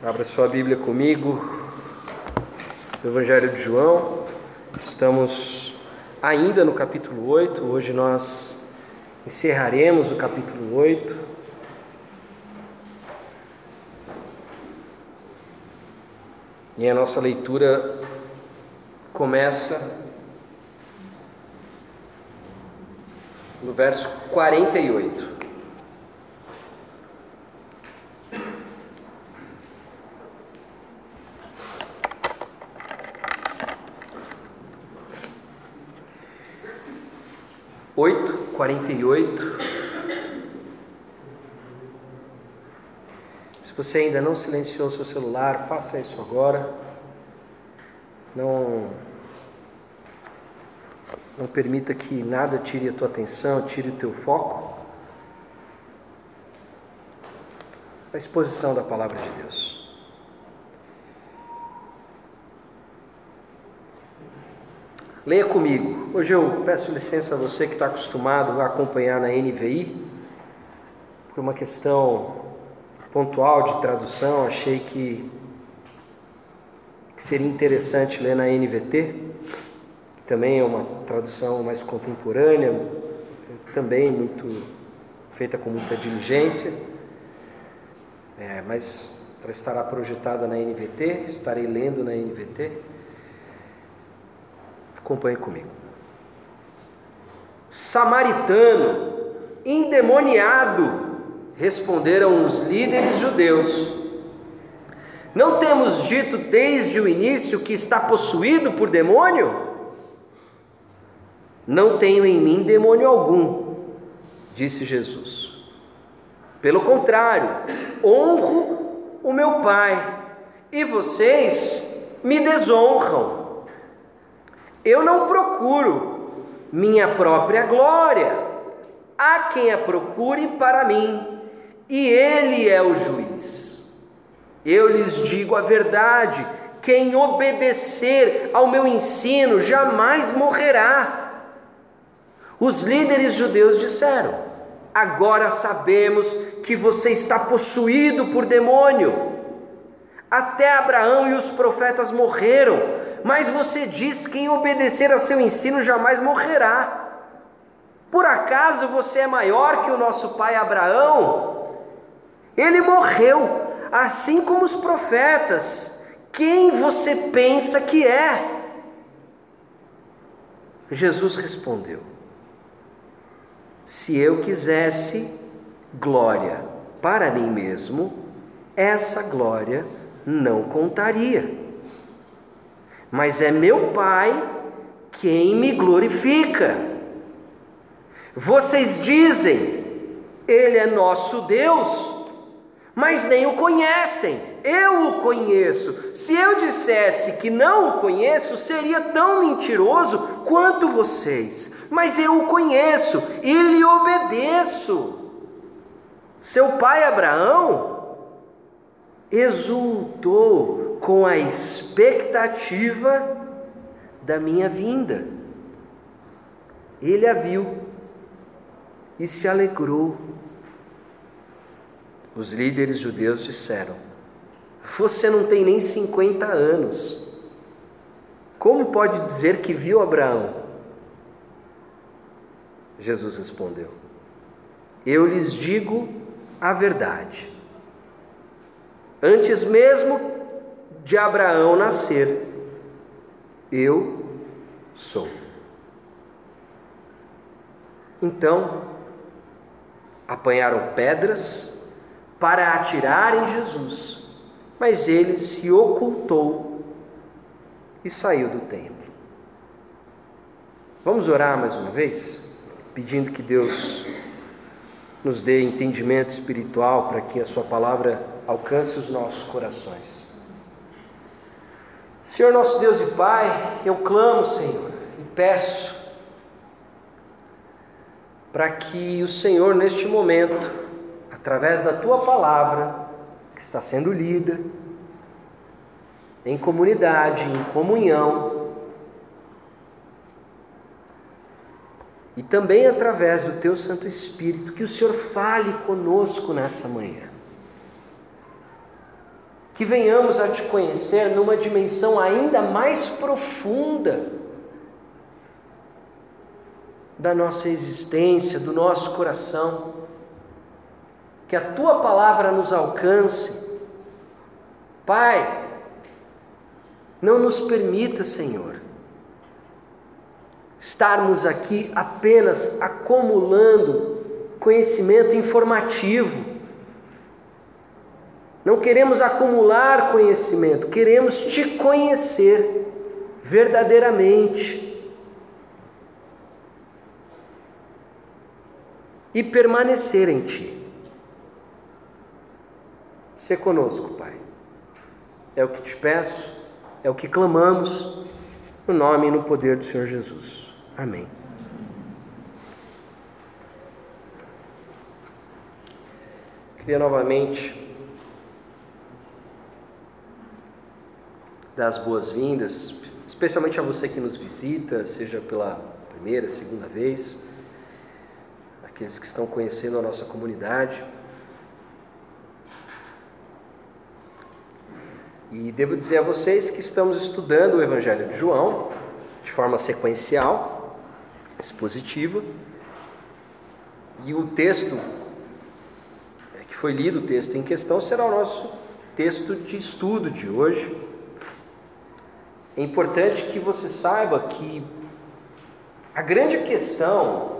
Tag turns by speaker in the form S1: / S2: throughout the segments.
S1: Abra sua Bíblia comigo, Evangelho de João. Estamos ainda no capítulo 8. Hoje nós encerraremos o capítulo 8. E a nossa leitura começa no verso 48. Oito, quarenta e oito. Se você ainda não silenciou seu celular, faça isso agora. Não não permita que nada tire a tua atenção, tire o teu foco. A exposição da palavra de Deus. Leia comigo. Hoje eu peço licença a você que está acostumado a acompanhar na NVI, por uma questão pontual de tradução, achei que, que seria interessante ler na NVT também é uma tradução mais contemporânea, também muito feita com muita diligência, é, mas ela estará projetada na NVT, estarei lendo na NVT. Acompanhe comigo. Samaritano, endemoniado, responderam os líderes judeus. Não temos dito desde o início que está possuído por demônio? Não tenho em mim demônio algum, disse Jesus. Pelo contrário, honro o meu Pai e vocês me desonram. Eu não procuro minha própria glória, há quem a procure para mim, e Ele é o juiz. Eu lhes digo a verdade: quem obedecer ao meu ensino jamais morrerá. Os líderes judeus disseram: Agora sabemos que você está possuído por demônio. Até Abraão e os profetas morreram, mas você diz que quem obedecer a seu ensino jamais morrerá. Por acaso você é maior que o nosso pai Abraão? Ele morreu, assim como os profetas. Quem você pensa que é? Jesus respondeu: se eu quisesse glória para mim mesmo, essa glória não contaria. Mas é meu Pai quem me glorifica. Vocês dizem, Ele é nosso Deus, mas nem o conhecem. Eu o conheço. Se eu dissesse que não o conheço, seria tão mentiroso quanto vocês. Mas eu o conheço e lhe obedeço. Seu pai Abraão exultou com a expectativa da minha vinda. Ele a viu e se alegrou. Os líderes judeus disseram: você não tem nem 50 anos. Como pode dizer que viu Abraão? Jesus respondeu: Eu lhes digo a verdade. Antes mesmo de Abraão nascer, eu sou. Então, apanharam pedras para atirar em Jesus. Mas ele se ocultou e saiu do templo. Vamos orar mais uma vez, pedindo que Deus nos dê entendimento espiritual para que a Sua palavra alcance os nossos corações. Senhor nosso Deus e Pai, eu clamo, Senhor, e peço para que o Senhor, neste momento, através da Tua palavra, que está sendo lida em comunidade, em comunhão, e também através do Teu Santo Espírito, que o Senhor fale conosco nessa manhã. Que venhamos a te conhecer numa dimensão ainda mais profunda da nossa existência, do nosso coração. Que a tua palavra nos alcance. Pai, não nos permita, Senhor, estarmos aqui apenas acumulando conhecimento informativo. Não queremos acumular conhecimento, queremos te conhecer verdadeiramente. E permanecer em ti. Se conosco, Pai. É o que te peço, é o que clamamos, no nome e no poder do Senhor Jesus. Amém. Queria novamente dar as boas-vindas, especialmente a você que nos visita, seja pela primeira, segunda vez, aqueles que estão conhecendo a nossa comunidade. E devo dizer a vocês que estamos estudando o Evangelho de João de forma sequencial, expositiva, e o texto é, que foi lido, o texto em questão, será o nosso texto de estudo de hoje. É importante que você saiba que a grande questão,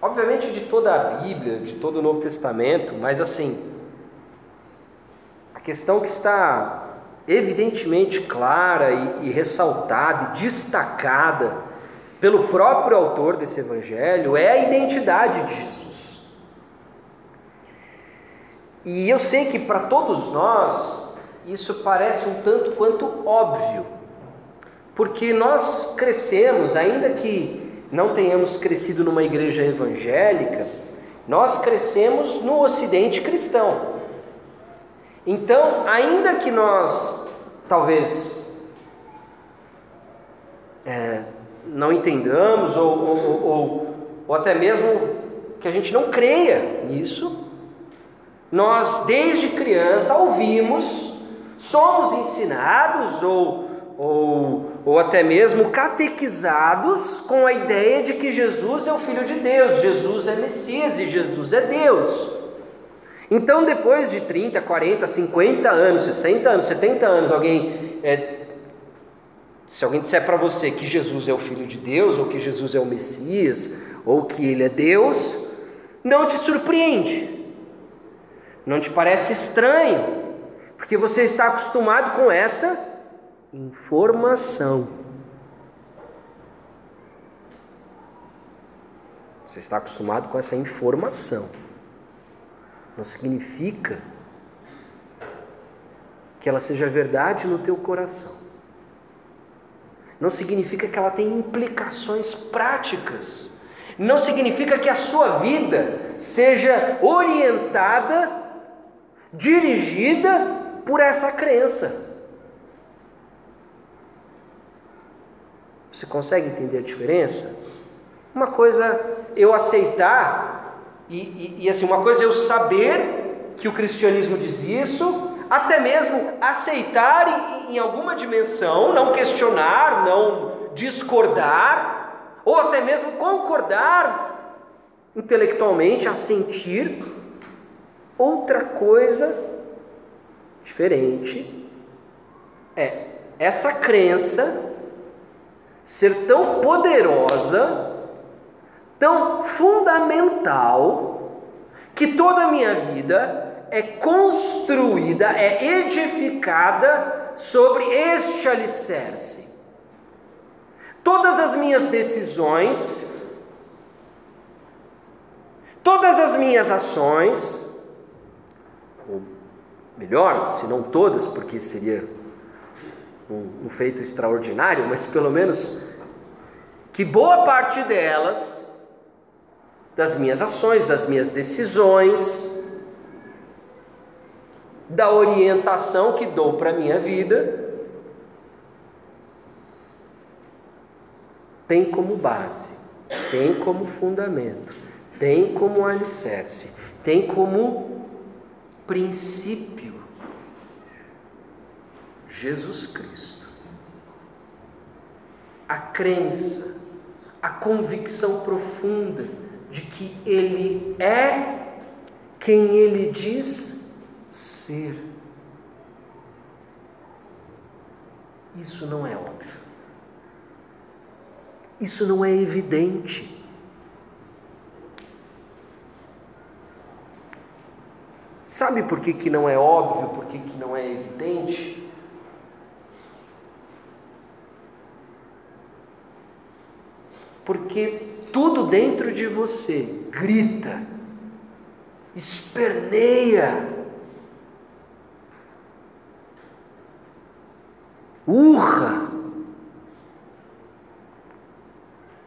S1: obviamente de toda a Bíblia, de todo o Novo Testamento, mas assim, a questão que está evidentemente clara e, e ressaltada e destacada pelo próprio autor desse evangelho é a identidade de Jesus. E eu sei que para todos nós isso parece um tanto quanto óbvio, porque nós crescemos, ainda que não tenhamos crescido numa igreja evangélica, nós crescemos no ocidente cristão. Então, ainda que nós talvez é, não entendamos ou, ou, ou, ou até mesmo que a gente não creia nisso, nós desde criança ouvimos, somos ensinados ou, ou, ou até mesmo catequizados com a ideia de que Jesus é o Filho de Deus, Jesus é Messias e Jesus é Deus. Então, depois de 30, 40, 50 anos, 60 anos, 70 anos, alguém. É, se alguém disser para você que Jesus é o Filho de Deus, ou que Jesus é o Messias, ou que Ele é Deus, não te surpreende, não te parece estranho, porque você está acostumado com essa informação. Você está acostumado com essa informação não significa que ela seja verdade no teu coração. Não significa que ela tem implicações práticas. Não significa que a sua vida seja orientada, dirigida por essa crença. Você consegue entender a diferença? Uma coisa eu aceitar e, e, e, assim, uma coisa eu saber que o cristianismo diz isso, até mesmo aceitar em, em alguma dimensão, não questionar, não discordar, ou até mesmo concordar intelectualmente, a sentir outra coisa diferente é essa crença ser tão poderosa tão fundamental que toda a minha vida é construída, é edificada sobre este alicerce. Todas as minhas decisões, todas as minhas ações, ou melhor, se não todas, porque seria um, um feito extraordinário, mas pelo menos que boa parte delas das minhas ações, das minhas decisões, da orientação que dou para a minha vida, tem como base, tem como fundamento, tem como alicerce, tem como princípio Jesus Cristo. A crença, a convicção profunda de que Ele é quem Ele diz ser. Isso não é óbvio. Isso não é evidente. Sabe por que, que não é óbvio, por que, que não é evidente? Porque tudo dentro de você grita, esperneia, urra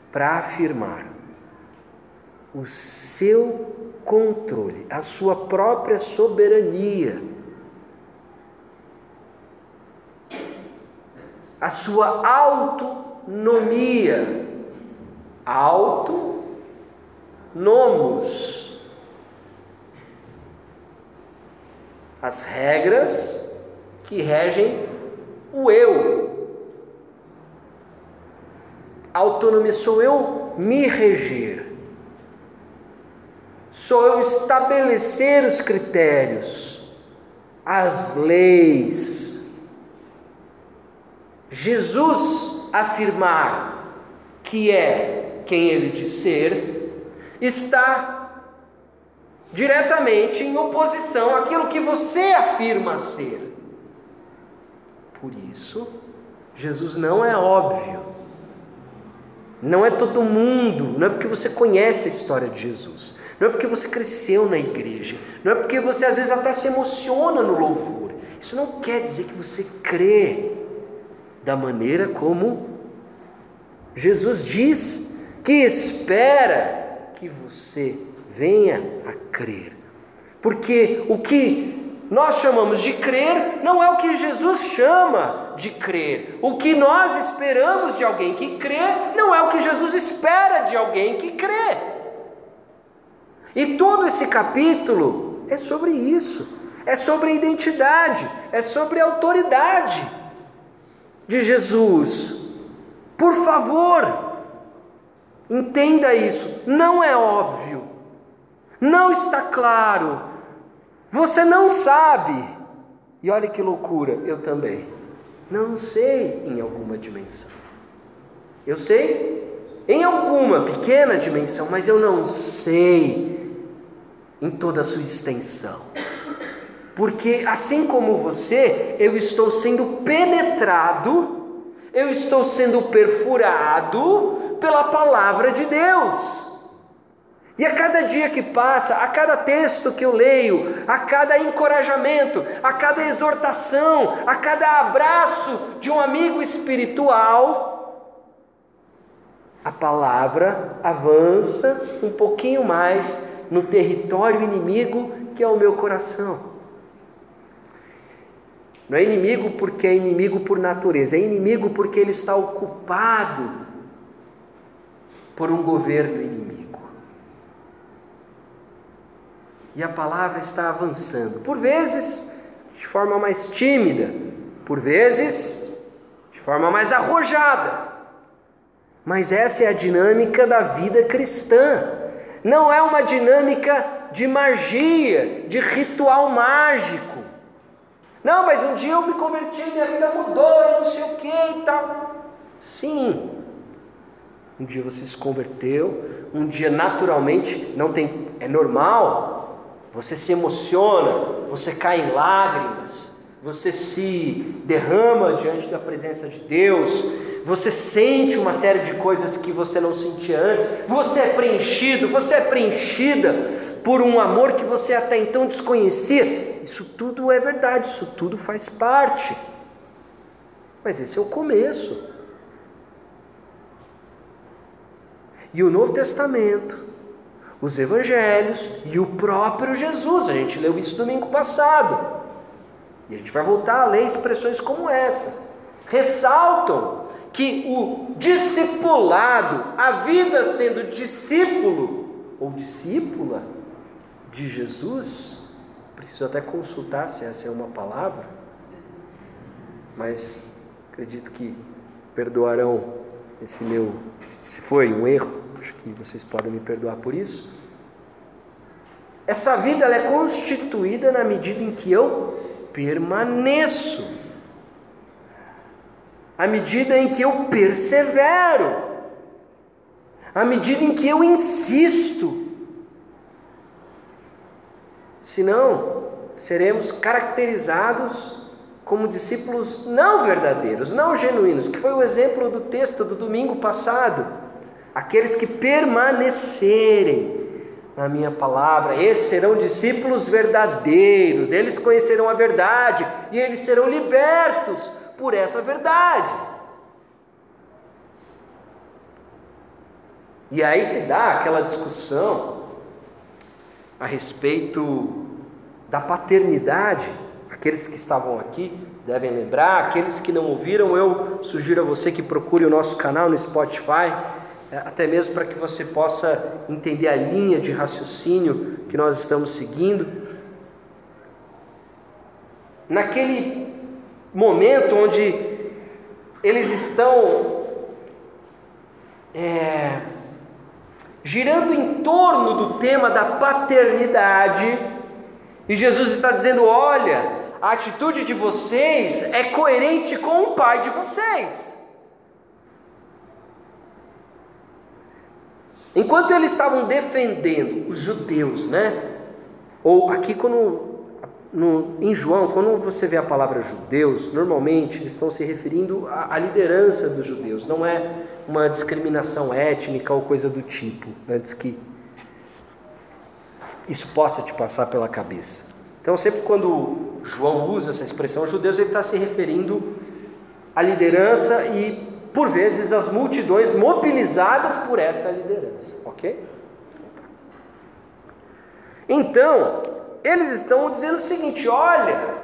S1: para afirmar o seu controle, a sua própria soberania, a sua autonomia, autonomos, as regras que regem o eu. Autonomia sou eu me reger, sou eu estabelecer os critérios, as leis. Jesus afirmar que é quem ele diz ser, está diretamente em oposição àquilo que você afirma ser. Por isso, Jesus não é óbvio. Não é todo mundo, não é porque você conhece a história de Jesus, não é porque você cresceu na igreja, não é porque você às vezes até se emociona no louvor. Isso não quer dizer que você crê da maneira como Jesus diz que espera que você venha a crer. Porque o que nós chamamos de crer não é o que Jesus chama de crer. O que nós esperamos de alguém que crê não é o que Jesus espera de alguém que crê. E todo esse capítulo é sobre isso. É sobre identidade, é sobre a autoridade de Jesus. Por favor, entenda isso. Não é óbvio, não está claro você não sabe. E olha que loucura, eu também. Não sei em alguma dimensão. Eu sei em alguma pequena dimensão, mas eu não sei em toda a sua extensão. Porque assim como você, eu estou sendo penetrado, eu estou sendo perfurado pela palavra de Deus. E a cada dia que passa, a cada texto que eu leio, a cada encorajamento, a cada exortação, a cada abraço de um amigo espiritual, a palavra avança um pouquinho mais no território inimigo que é o meu coração. Não é inimigo porque é inimigo por natureza, é inimigo porque ele está ocupado por um governo inimigo e a palavra está avançando. Por vezes, de forma mais tímida, por vezes, de forma mais arrojada. Mas essa é a dinâmica da vida cristã. Não é uma dinâmica de magia, de ritual mágico. Não, mas um dia eu me converti, minha vida mudou, e não sei o que e tal. Sim, um dia você se converteu, um dia naturalmente não tem, é normal você se emociona, você cai em lágrimas, você se derrama diante da presença de Deus, você sente uma série de coisas que você não sentia antes, você é preenchido, você é preenchida por um amor que você até então desconhecia. Isso tudo é verdade, isso tudo faz parte. Mas esse é o começo. E o Novo Testamento os evangelhos e o próprio Jesus. A gente leu isso domingo passado. E a gente vai voltar a ler expressões como essa. Ressaltam que o discipulado, a vida sendo discípulo ou discípula de Jesus, preciso até consultar se essa é uma palavra, mas acredito que perdoarão esse meu, se foi um erro, acho que vocês podem me perdoar por isso. Essa vida ela é constituída na medida em que eu permaneço, à medida em que eu persevero, à medida em que eu insisto. Senão, seremos caracterizados como discípulos não verdadeiros, não genuínos, que foi o exemplo do texto do domingo passado. Aqueles que permanecerem na minha palavra, esses serão discípulos verdadeiros, eles conhecerão a verdade e eles serão libertos por essa verdade. E aí se dá aquela discussão a respeito da paternidade. Aqueles que estavam aqui devem lembrar, aqueles que não ouviram, eu sugiro a você que procure o nosso canal no Spotify até mesmo para que você possa entender a linha de raciocínio que nós estamos seguindo. Naquele momento onde eles estão é, girando em torno do tema da paternidade, e Jesus está dizendo: olha, a atitude de vocês é coerente com o pai de vocês. Enquanto eles estavam defendendo os judeus, né? Ou aqui quando no, em João, quando você vê a palavra judeus, normalmente eles estão se referindo à, à liderança dos judeus, não é uma discriminação étnica ou coisa do tipo, antes que isso possa te passar pela cabeça. Então, sempre quando João usa essa expressão judeus, ele está se referindo à liderança e por vezes, as multidões mobilizadas por essa liderança, ok? Então, eles estão dizendo o seguinte: olha,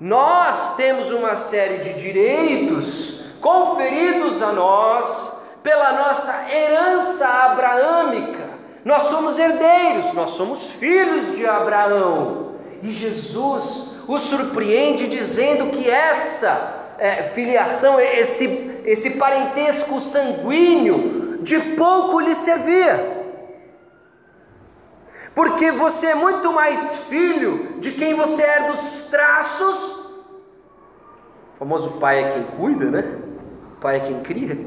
S1: nós temos uma série de direitos conferidos a nós pela nossa herança abraâmica. Nós somos herdeiros, nós somos filhos de Abraão. E Jesus os surpreende dizendo que essa é, filiação, esse esse parentesco sanguíneo, de pouco lhe servia. Porque você é muito mais filho de quem você é dos traços. O famoso pai é quem cuida, né? O pai é quem cria.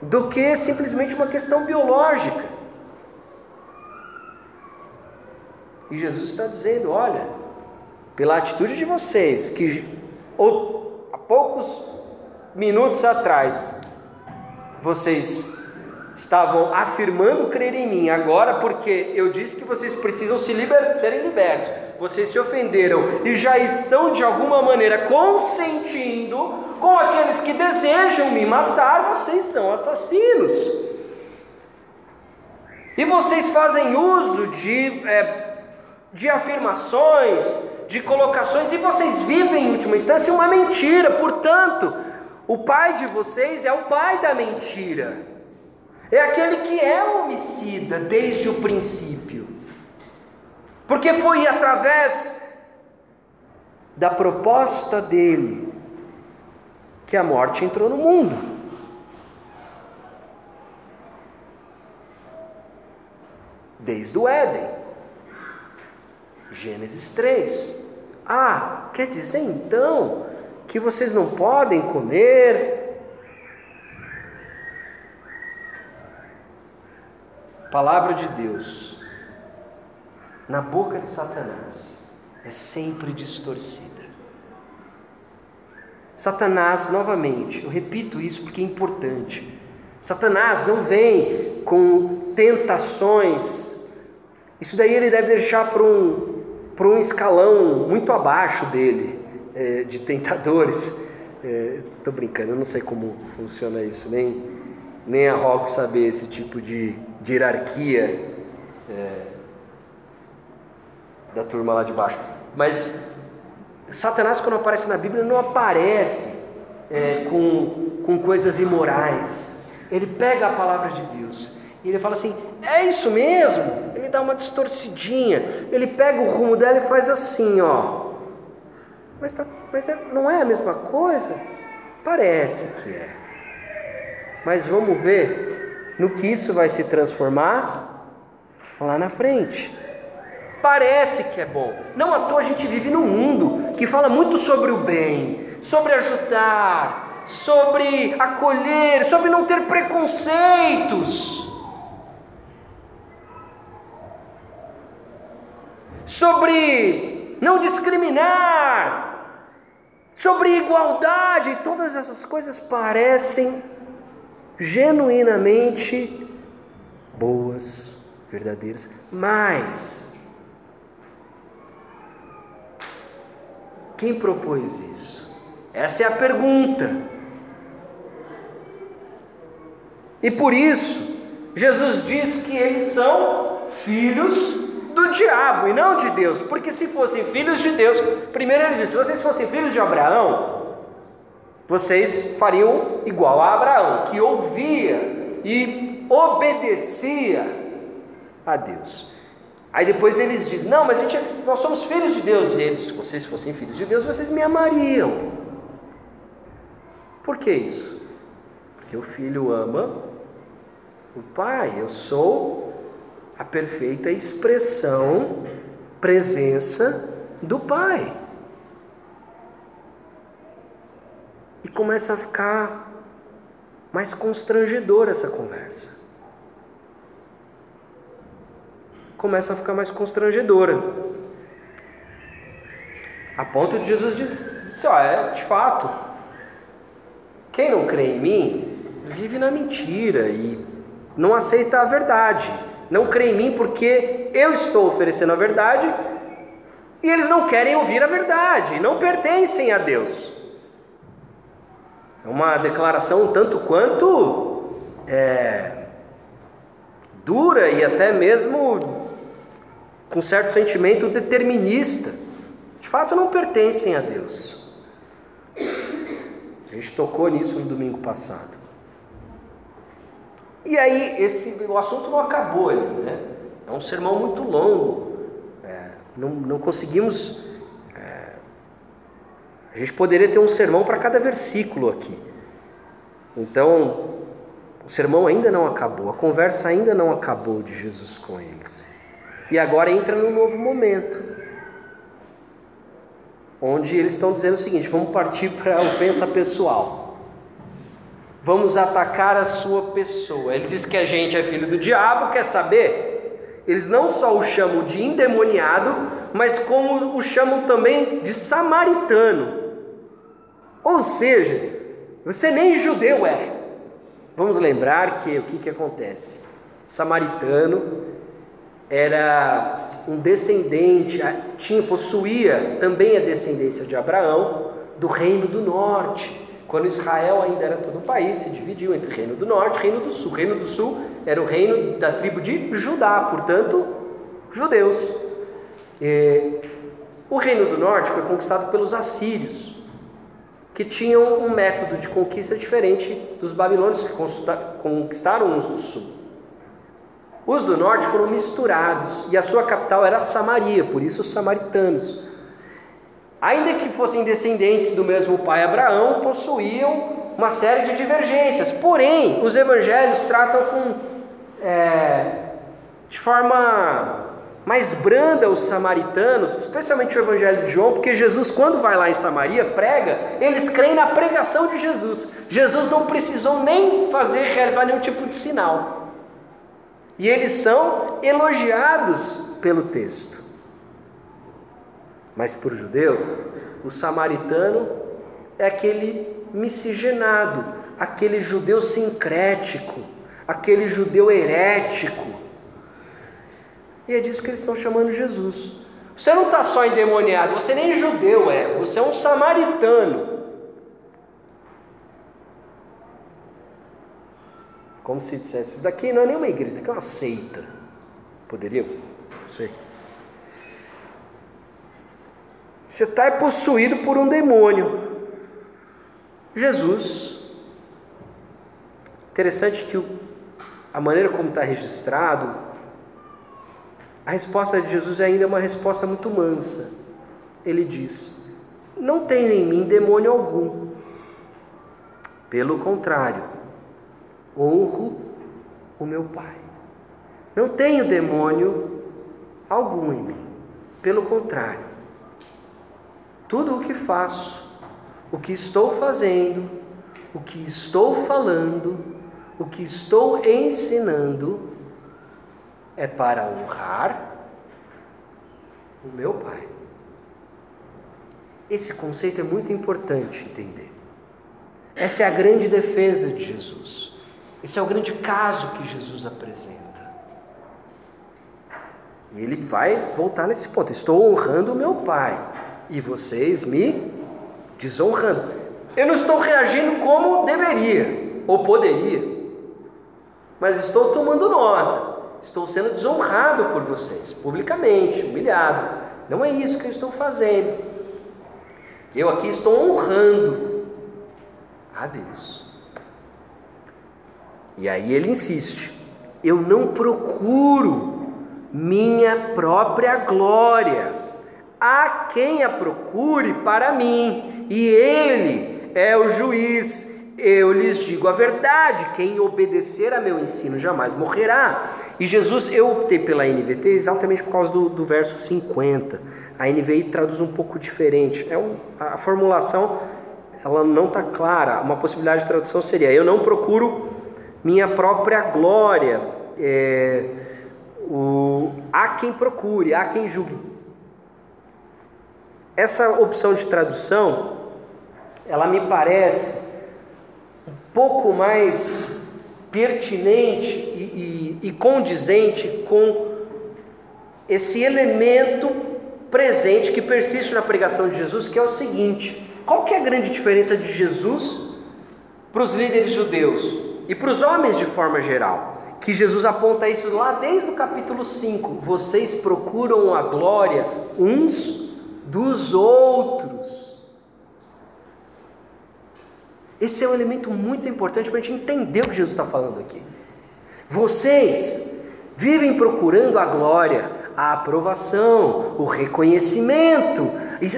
S1: Do que simplesmente uma questão biológica. E Jesus está dizendo: olha, pela atitude de vocês, que poucos minutos atrás vocês estavam afirmando crer em mim, agora porque eu disse que vocês precisam se liber serem libertos, vocês se ofenderam e já estão de alguma maneira consentindo com aqueles que desejam me matar, vocês são assassinos. E vocês fazem uso de, é, de afirmações, de colocações, e vocês vivem em última instância uma mentira, portanto, o pai de vocês é o pai da mentira. É aquele que é homicida desde o princípio. Porque foi através da proposta dele que a morte entrou no mundo. Desde o Éden. Gênesis 3. Ah, quer dizer então que vocês não podem comer. Palavra de Deus na boca de Satanás é sempre distorcida. Satanás, novamente, eu repito isso porque é importante. Satanás não vem com tentações, isso daí ele deve deixar para um, para um escalão muito abaixo dele é, de tentadores. Estou é, brincando, eu não sei como funciona isso, nem, nem arrogo saber esse tipo de, de hierarquia é, da turma lá de baixo. Mas Satanás, quando aparece na Bíblia, não aparece é, com, com coisas imorais. Ele pega a palavra de Deus ele fala assim: é isso mesmo? Ele dá uma distorcidinha. Ele pega o rumo dela e faz assim, ó. Mas, tá, mas é, não é a mesma coisa? Parece que é. Mas vamos ver no que isso vai se transformar lá na frente. Parece que é bom. Não à toa a gente vive num mundo que fala muito sobre o bem, sobre ajudar, sobre acolher, sobre não ter preconceitos. Sobre não discriminar, sobre igualdade, todas essas coisas parecem genuinamente boas, verdadeiras, mas quem propôs isso? Essa é a pergunta. E por isso, Jesus diz que eles são filhos do diabo e não de Deus, porque se fossem filhos de Deus, primeiro ele disse: se vocês fossem filhos de Abraão, vocês fariam igual a Abraão, que ouvia e obedecia a Deus. Aí depois eles dizem: Não, mas a gente é, nós somos filhos de Deus. E eles, se vocês fossem filhos de Deus, vocês me amariam. Por que isso? Porque o filho ama o pai. Eu sou a perfeita expressão, presença do pai. E começa a ficar mais constrangedora essa conversa. Começa a ficar mais constrangedora. A ponto de Jesus dizer: ó, é de fato, quem não crê em mim vive na mentira e não aceita a verdade. Não crê em mim porque eu estou oferecendo a verdade e eles não querem ouvir a verdade, não pertencem a Deus. É uma declaração tanto quanto é, dura e até mesmo com certo sentimento determinista. De fato, não pertencem a Deus. A gente tocou nisso no domingo passado. E aí, esse, o assunto não acabou ali, né? É um sermão muito longo. É, não, não conseguimos. É, a gente poderia ter um sermão para cada versículo aqui. Então, o sermão ainda não acabou, a conversa ainda não acabou de Jesus com eles. E agora entra num novo momento, onde eles estão dizendo o seguinte: vamos partir para a ofensa pessoal vamos atacar a sua pessoa. Ele diz que a gente é filho do diabo, quer saber? Eles não só o chamam de endemoniado, mas como o chamam também de samaritano. Ou seja, você nem judeu é. Vamos lembrar que o que, que acontece? O samaritano era um descendente, tinha possuía também a descendência de Abraão do reino do norte. Quando Israel ainda era todo um país, se dividiu entre Reino do Norte e Reino do Sul. Reino do Sul era o reino da tribo de Judá, portanto, judeus. E o Reino do Norte foi conquistado pelos assírios, que tinham um método de conquista diferente dos babilônios que conquistaram os do Sul. Os do Norte foram misturados e a sua capital era Samaria, por isso os samaritanos. Ainda que fossem descendentes do mesmo pai Abraão, possuíam uma série de divergências. Porém, os evangelhos tratam com é, de forma mais branda os samaritanos, especialmente o evangelho de João, porque Jesus, quando vai lá em Samaria, prega, eles creem na pregação de Jesus. Jesus não precisou nem fazer, realizar nenhum tipo de sinal. E eles são elogiados pelo texto. Mas para o judeu, o samaritano é aquele miscigenado, aquele judeu sincrético, aquele judeu herético. E é disso que eles estão chamando Jesus. Você não está só endemoniado, você nem judeu é, você é um samaritano. Como se dissesse, isso daqui não é nenhuma igreja, isso daqui é uma seita. Poderia? Não sei. Você está possuído por um demônio. Jesus. Interessante que a maneira como está registrado, a resposta de Jesus é ainda uma resposta muito mansa. Ele diz: não tenho em mim demônio algum. Pelo contrário, honro o meu Pai. Não tenho demônio algum em mim. Pelo contrário, tudo o que faço, o que estou fazendo, o que estou falando, o que estou ensinando, é para honrar o meu Pai. Esse conceito é muito importante entender. Essa é a grande defesa de Jesus. Esse é o grande caso que Jesus apresenta. E ele vai voltar nesse ponto. Estou honrando o meu Pai e vocês me desonrando. Eu não estou reagindo como deveria ou poderia, mas estou tomando nota. Estou sendo desonrado por vocês, publicamente, humilhado. Não é isso que eu estou fazendo. Eu aqui estou honrando a Deus. E aí ele insiste: eu não procuro minha própria glória. Há quem a procure para mim, e ele é o juiz. Eu lhes digo a verdade: quem obedecer a meu ensino jamais morrerá. E Jesus, eu optei pela NVT exatamente por causa do, do verso 50. A NVI traduz um pouco diferente. É um, a formulação ela não está clara. Uma possibilidade de tradução seria: eu não procuro minha própria glória. É, o, há quem procure, há quem julgue. Essa opção de tradução, ela me parece um pouco mais pertinente e, e, e condizente com esse elemento presente que persiste na pregação de Jesus, que é o seguinte: qual que é a grande diferença de Jesus para os líderes judeus e para os homens de forma geral? Que Jesus aponta isso lá desde o capítulo 5. Vocês procuram a glória uns dos outros. Esse é um elemento muito importante para a gente entender o que Jesus está falando aqui. Vocês vivem procurando a glória, a aprovação, o reconhecimento,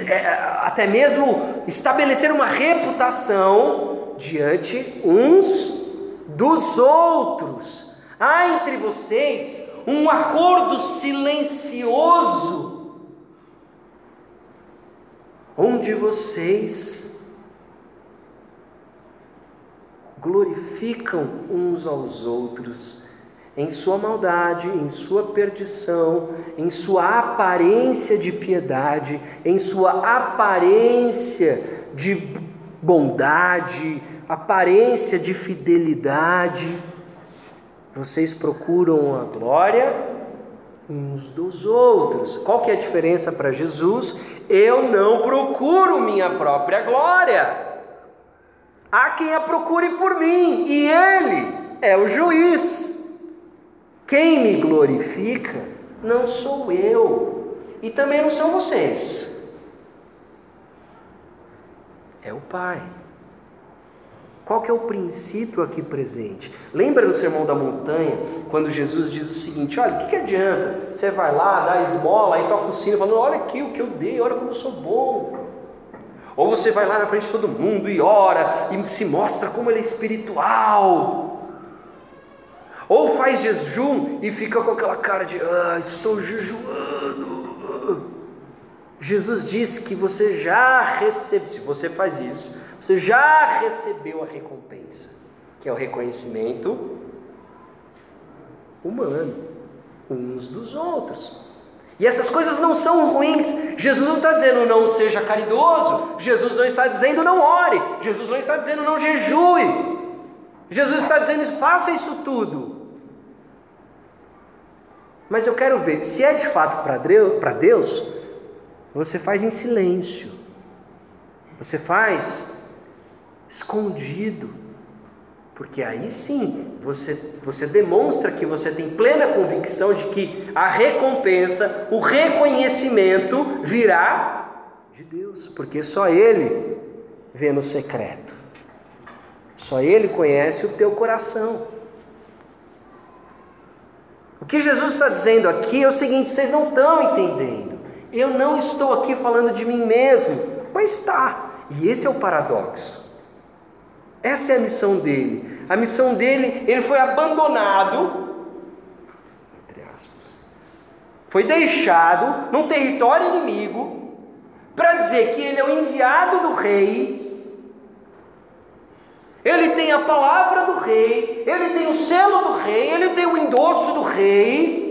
S1: é, até mesmo estabelecer uma reputação diante uns dos outros. Há entre vocês um acordo silencioso, onde vocês glorificam uns aos outros em sua maldade, em sua perdição, em sua aparência de piedade, em sua aparência de bondade, aparência de fidelidade. Vocês procuram a glória uns dos outros. Qual que é a diferença para Jesus? Eu não procuro minha própria glória. Há quem a procure por mim, e ele é o juiz. Quem me glorifica não sou eu, e também não são vocês. É o Pai. Qual que é o princípio aqui presente? Lembra no Sermão da Montanha, quando Jesus diz o seguinte: olha, o que, que adianta? Você vai lá, dá esmola, aí toca o sino, falando: olha aqui o que eu dei, olha como eu sou bom. Ou você vai lá na frente de todo mundo e ora e se mostra como ele é espiritual. Ou faz jejum e fica com aquela cara de, ah, estou jejuando. Jesus diz que você já recebeu, se você faz isso, você já recebeu a recompensa, que é o reconhecimento humano, uns dos outros. E essas coisas não são ruins. Jesus não está dizendo não seja caridoso. Jesus não está dizendo não ore. Jesus não está dizendo não jejue. Jesus está dizendo faça isso tudo. Mas eu quero ver, se é de fato para Deus, você faz em silêncio, você faz escondido, porque aí sim você, você demonstra que você tem plena convicção de que a recompensa, o reconhecimento virá de Deus, porque só Ele vê no secreto, só Ele conhece o teu coração. O que Jesus está dizendo aqui é o seguinte: vocês não estão entendendo. Eu não estou aqui falando de mim mesmo. mas está. E esse é o paradoxo. Essa é a missão dele. A missão dele, ele foi abandonado, entre aspas, foi deixado num território inimigo para dizer que ele é o enviado do rei. Ele tem a palavra do rei, ele tem o selo do rei, ele tem o endosso do rei.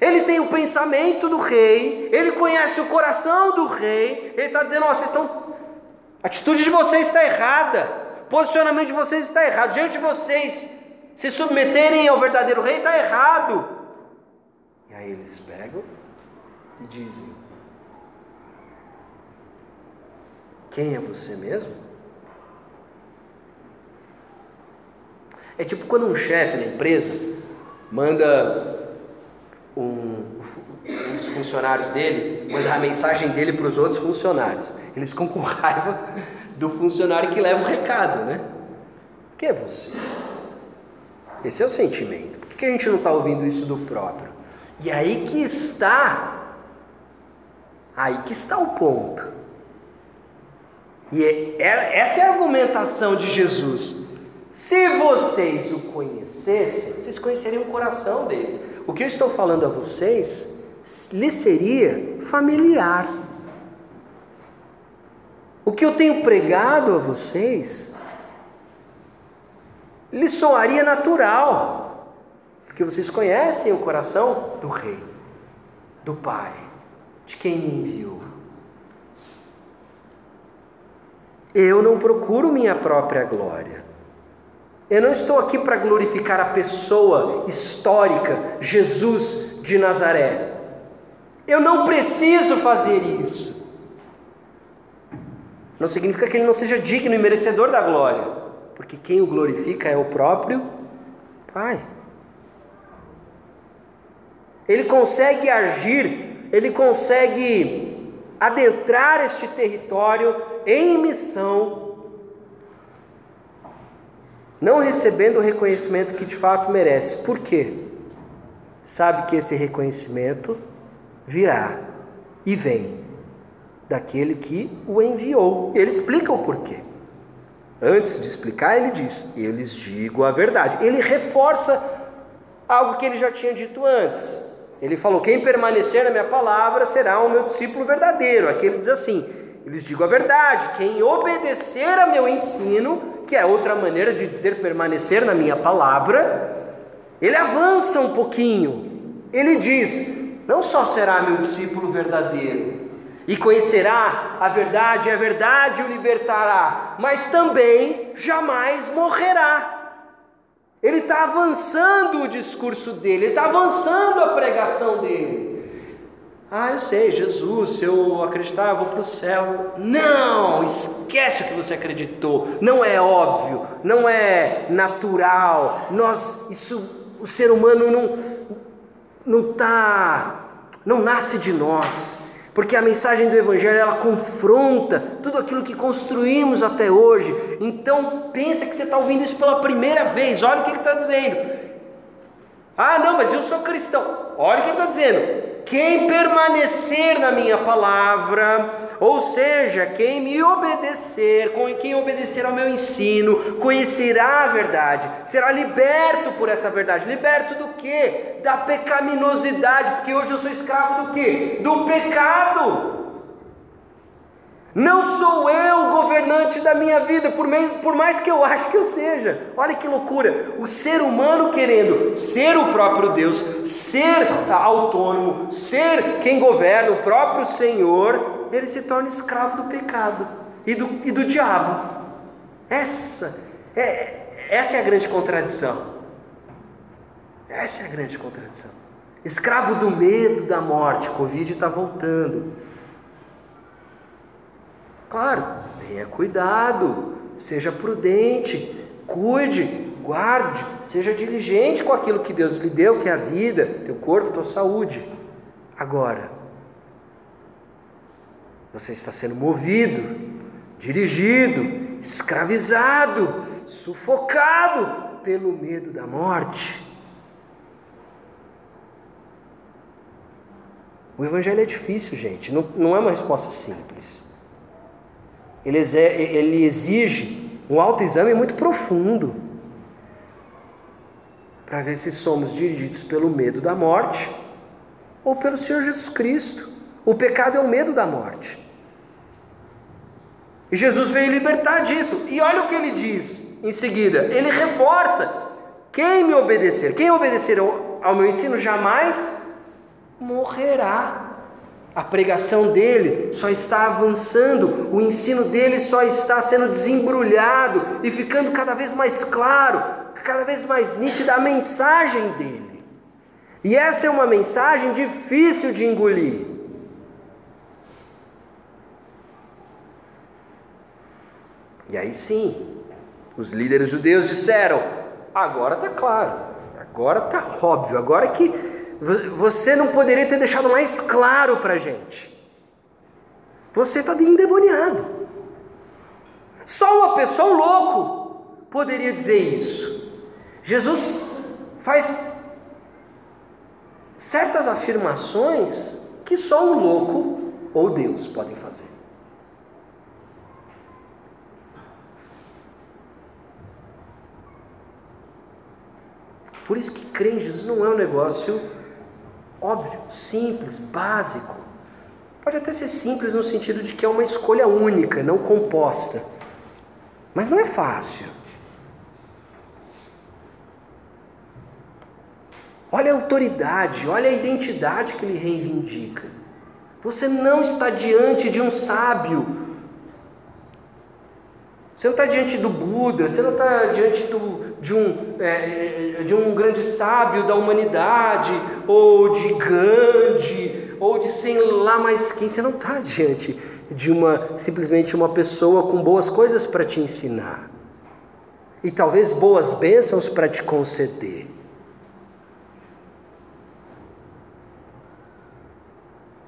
S1: Ele tem o pensamento do rei, ele conhece o coração do rei. Ele está dizendo: ó, vocês estão. A atitude de vocês está errada, o posicionamento de vocês está errado. Diante de vocês se submeterem ao verdadeiro rei está errado. E aí eles pegam e dizem: Quem é você mesmo? É tipo quando um chefe na empresa manda um, um dos funcionários dele mandar a mensagem dele para os outros funcionários. Eles ficam com raiva do funcionário que leva o recado, né? Quem é você? Esse é o sentimento. Por que a gente não está ouvindo isso do próprio? E aí que está, aí que está o ponto. E é, é, essa é a argumentação de Jesus. Se vocês o conhecessem, vocês conheceriam o coração deles. O que eu estou falando a vocês lhe seria familiar. O que eu tenho pregado a vocês lhe soaria natural, porque vocês conhecem o coração do Rei, do Pai, de quem me enviou. Eu não procuro minha própria glória. Eu não estou aqui para glorificar a pessoa histórica, Jesus de Nazaré. Eu não preciso fazer isso. Não significa que ele não seja digno e merecedor da glória, porque quem o glorifica é o próprio Pai. Ele consegue agir, ele consegue adentrar este território em missão não recebendo o reconhecimento que de fato merece. Por quê? Sabe que esse reconhecimento virá e vem daquele que o enviou. Ele explica o porquê. Antes de explicar, ele diz: Eu lhes digo a verdade. Ele reforça algo que ele já tinha dito antes. Ele falou: Quem permanecer na minha palavra será o meu discípulo verdadeiro. Aqui ele diz assim: Eu lhes digo a verdade. Quem obedecer a meu ensino que é outra maneira de dizer permanecer na minha palavra, ele avança um pouquinho. Ele diz: não só será meu discípulo verdadeiro, e conhecerá a verdade, e a verdade o libertará, mas também jamais morrerá. Ele está avançando o discurso dele, ele está avançando a pregação dele. Ah, eu sei, Jesus, se eu acreditar, eu vou para o céu. Não, esquece o que você acreditou. Não é óbvio, não é natural. Nós, isso, o ser humano não, não tá, não nasce de nós. Porque a mensagem do Evangelho ela confronta tudo aquilo que construímos até hoje. Então pensa que você está ouvindo isso pela primeira vez. Olha o que ele está dizendo. Ah, não, mas eu sou cristão. Olha o que ele está dizendo. Quem permanecer na minha palavra, ou seja, quem me obedecer, quem obedecer ao meu ensino, conhecerá a verdade, será liberto por essa verdade. Liberto do que? Da pecaminosidade, porque hoje eu sou escravo do que? Do pecado. Não sou eu o governante da minha vida, por, meio, por mais que eu ache que eu seja. Olha que loucura! O ser humano querendo ser o próprio Deus, ser autônomo, ser quem governa, o próprio Senhor, ele se torna escravo do pecado e do, e do diabo. Essa é, essa é a grande contradição. Essa é a grande contradição. Escravo do medo da morte, Covid está voltando. Claro, tenha cuidado, seja prudente, cuide, guarde, seja diligente com aquilo que Deus lhe deu, que é a vida, teu corpo, tua saúde. Agora, você está sendo movido, dirigido, escravizado, sufocado pelo medo da morte. O Evangelho é difícil, gente, não, não é uma resposta simples. Ele, ele exige um autoexame muito profundo para ver se somos dirigidos pelo medo da morte ou pelo Senhor Jesus Cristo. O pecado é o medo da morte. E Jesus veio libertar disso. E olha o que ele diz em seguida: ele reforça: quem me obedecer, quem obedecer ao, ao meu ensino jamais morrerá. A pregação dele só está avançando, o ensino dele só está sendo desembrulhado e ficando cada vez mais claro, cada vez mais nítida a mensagem dele. E essa é uma mensagem difícil de engolir. E aí sim, os líderes judeus disseram: agora está claro, agora está óbvio, agora que você não poderia ter deixado mais claro para a gente. Você está endemoniado. Só uma pessoa, um louco, poderia dizer isso. Jesus faz certas afirmações que só um louco ou Deus podem fazer. Por isso que crer em Jesus não é um negócio óbvio, simples, básico. Pode até ser simples no sentido de que é uma escolha única, não composta. Mas não é fácil. Olha a autoridade, olha a identidade que ele reivindica. Você não está diante de um sábio você não está diante do Buda, você não está diante do, de, um, é, de um grande sábio da humanidade, ou de Gandhi, ou de sei lá mais quem. Você não está diante de uma simplesmente uma pessoa com boas coisas para te ensinar. E talvez boas bênçãos para te conceder.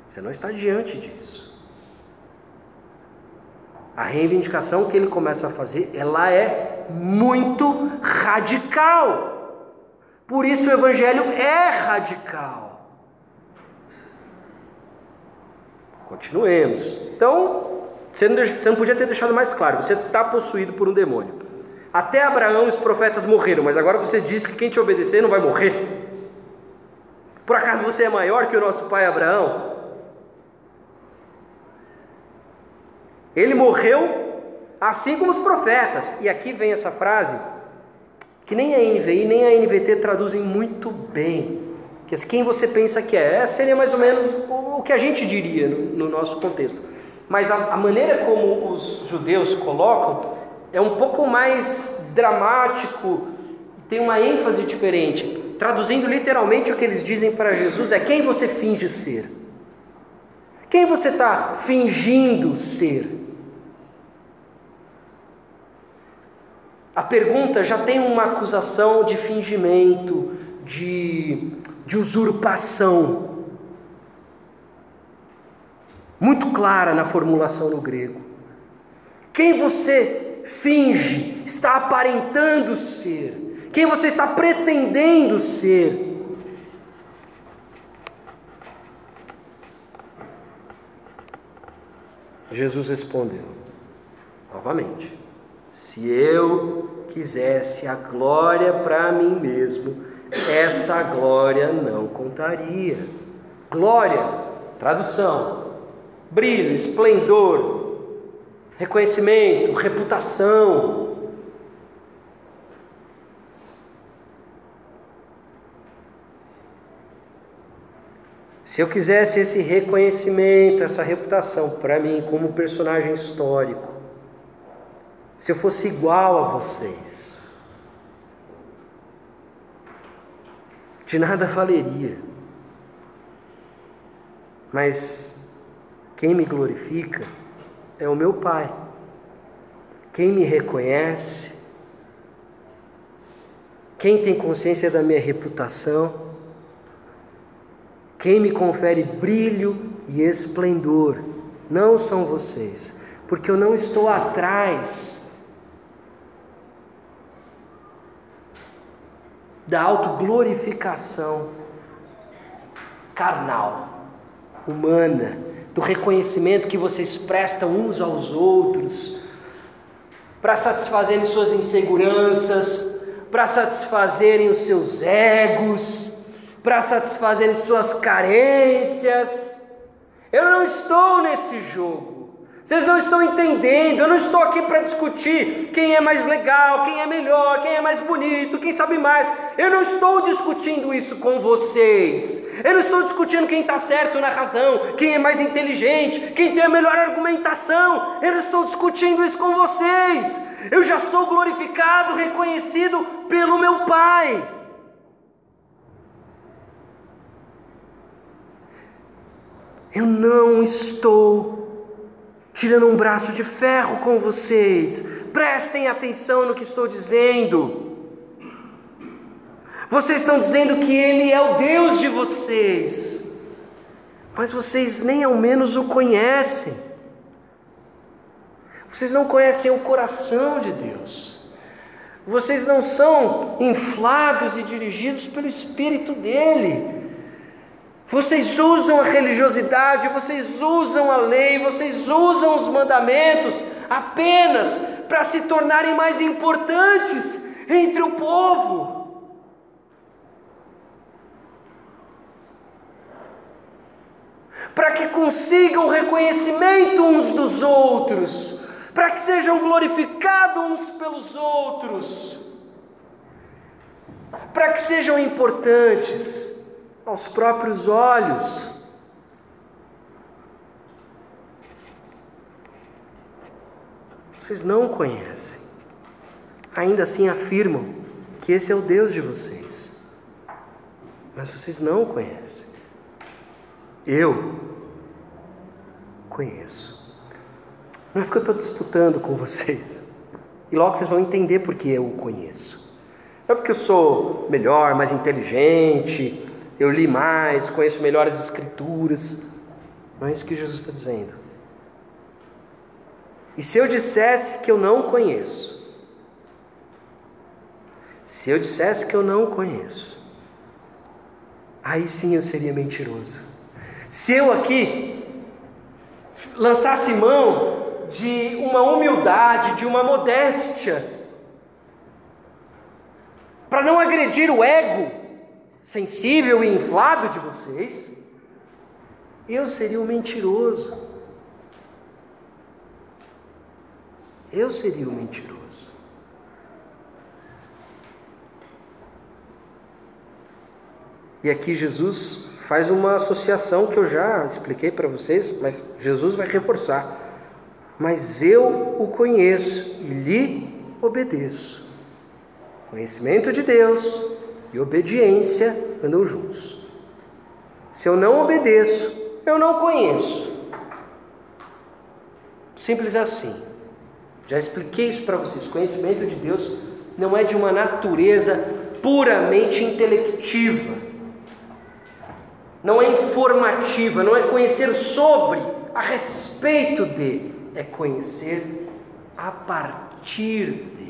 S1: Você não está diante disso. A reivindicação que ele começa a fazer, ela é muito radical. Por isso o evangelho é radical. Continuemos. Então, você não, você não podia ter deixado mais claro, você está possuído por um demônio. Até Abraão os profetas morreram, mas agora você diz que quem te obedecer não vai morrer. Por acaso você é maior que o nosso pai Abraão? Ele morreu assim como os profetas. E aqui vem essa frase que nem a NVI nem a NVT traduzem muito bem. Que quem você pensa que é? Essa seria mais ou menos o que a gente diria no, no nosso contexto. Mas a, a maneira como os judeus colocam é um pouco mais dramático, tem uma ênfase diferente. Traduzindo literalmente o que eles dizem para Jesus é quem você finge ser. Quem você está fingindo ser? A pergunta já tem uma acusação de fingimento, de, de usurpação. Muito clara na formulação no grego. Quem você finge, está aparentando ser, quem você está pretendendo ser. Jesus respondeu, novamente: se eu quisesse a glória para mim mesmo, essa glória não contaria. Glória, tradução, brilho, esplendor, reconhecimento, reputação. Se eu quisesse esse reconhecimento, essa reputação para mim como personagem histórico, se eu fosse igual a vocês, de nada valeria. Mas quem me glorifica é o meu Pai. Quem me reconhece, quem tem consciência da minha reputação, quem me confere brilho e esplendor, não são vocês, porque eu não estou atrás da autoglorificação carnal. humana, do reconhecimento que vocês prestam uns aos outros, para satisfazerem suas inseguranças, para satisfazerem os seus egos, para satisfazerem suas carências. Eu não estou nesse jogo. Vocês não estão entendendo. Eu não estou aqui para discutir quem é mais legal, quem é melhor, quem é mais bonito, quem sabe mais. Eu não estou discutindo isso com vocês. Eu não estou discutindo quem está certo na razão, quem é mais inteligente, quem tem a melhor argumentação. Eu não estou discutindo isso com vocês. Eu já sou glorificado, reconhecido pelo meu Pai. Eu não estou tirando um braço de ferro com vocês. Prestem atenção no que estou dizendo. Vocês estão dizendo que Ele é o Deus de vocês, mas vocês nem ao menos o conhecem. Vocês não conhecem o coração de Deus. Vocês não são inflados e dirigidos pelo Espírito dele. Vocês usam a religiosidade, vocês usam a lei, vocês usam os mandamentos apenas para se tornarem mais importantes entre o povo. Para que consigam reconhecimento uns dos outros, para que sejam glorificados uns pelos outros, para que sejam importantes aos próprios olhos. Vocês não conhecem, ainda assim afirmam que esse é o Deus de vocês, mas vocês não conhecem. Eu conheço. Não é porque eu estou disputando com vocês, e logo vocês vão entender porque eu o conheço. Não é porque eu sou melhor, mais inteligente, eu li mais, conheço melhor as Escrituras. Não é isso que Jesus está dizendo. E se eu dissesse que eu não conheço, se eu dissesse que eu não conheço, aí sim eu seria mentiroso. Se eu aqui lançasse mão de uma humildade, de uma modéstia, para não agredir o ego, sensível e inflado de vocês, eu seria um mentiroso. Eu seria um mentiroso. E aqui Jesus faz uma associação que eu já expliquei para vocês, mas Jesus vai reforçar. Mas eu o conheço e lhe obedeço. Conhecimento de Deus e obediência andam juntos. Se eu não obedeço, eu não conheço. Simples assim. Já expliquei isso para vocês. Conhecimento de Deus não é de uma natureza puramente intelectiva. Não é informativa, não é conhecer sobre, a respeito de, é conhecer a partir de.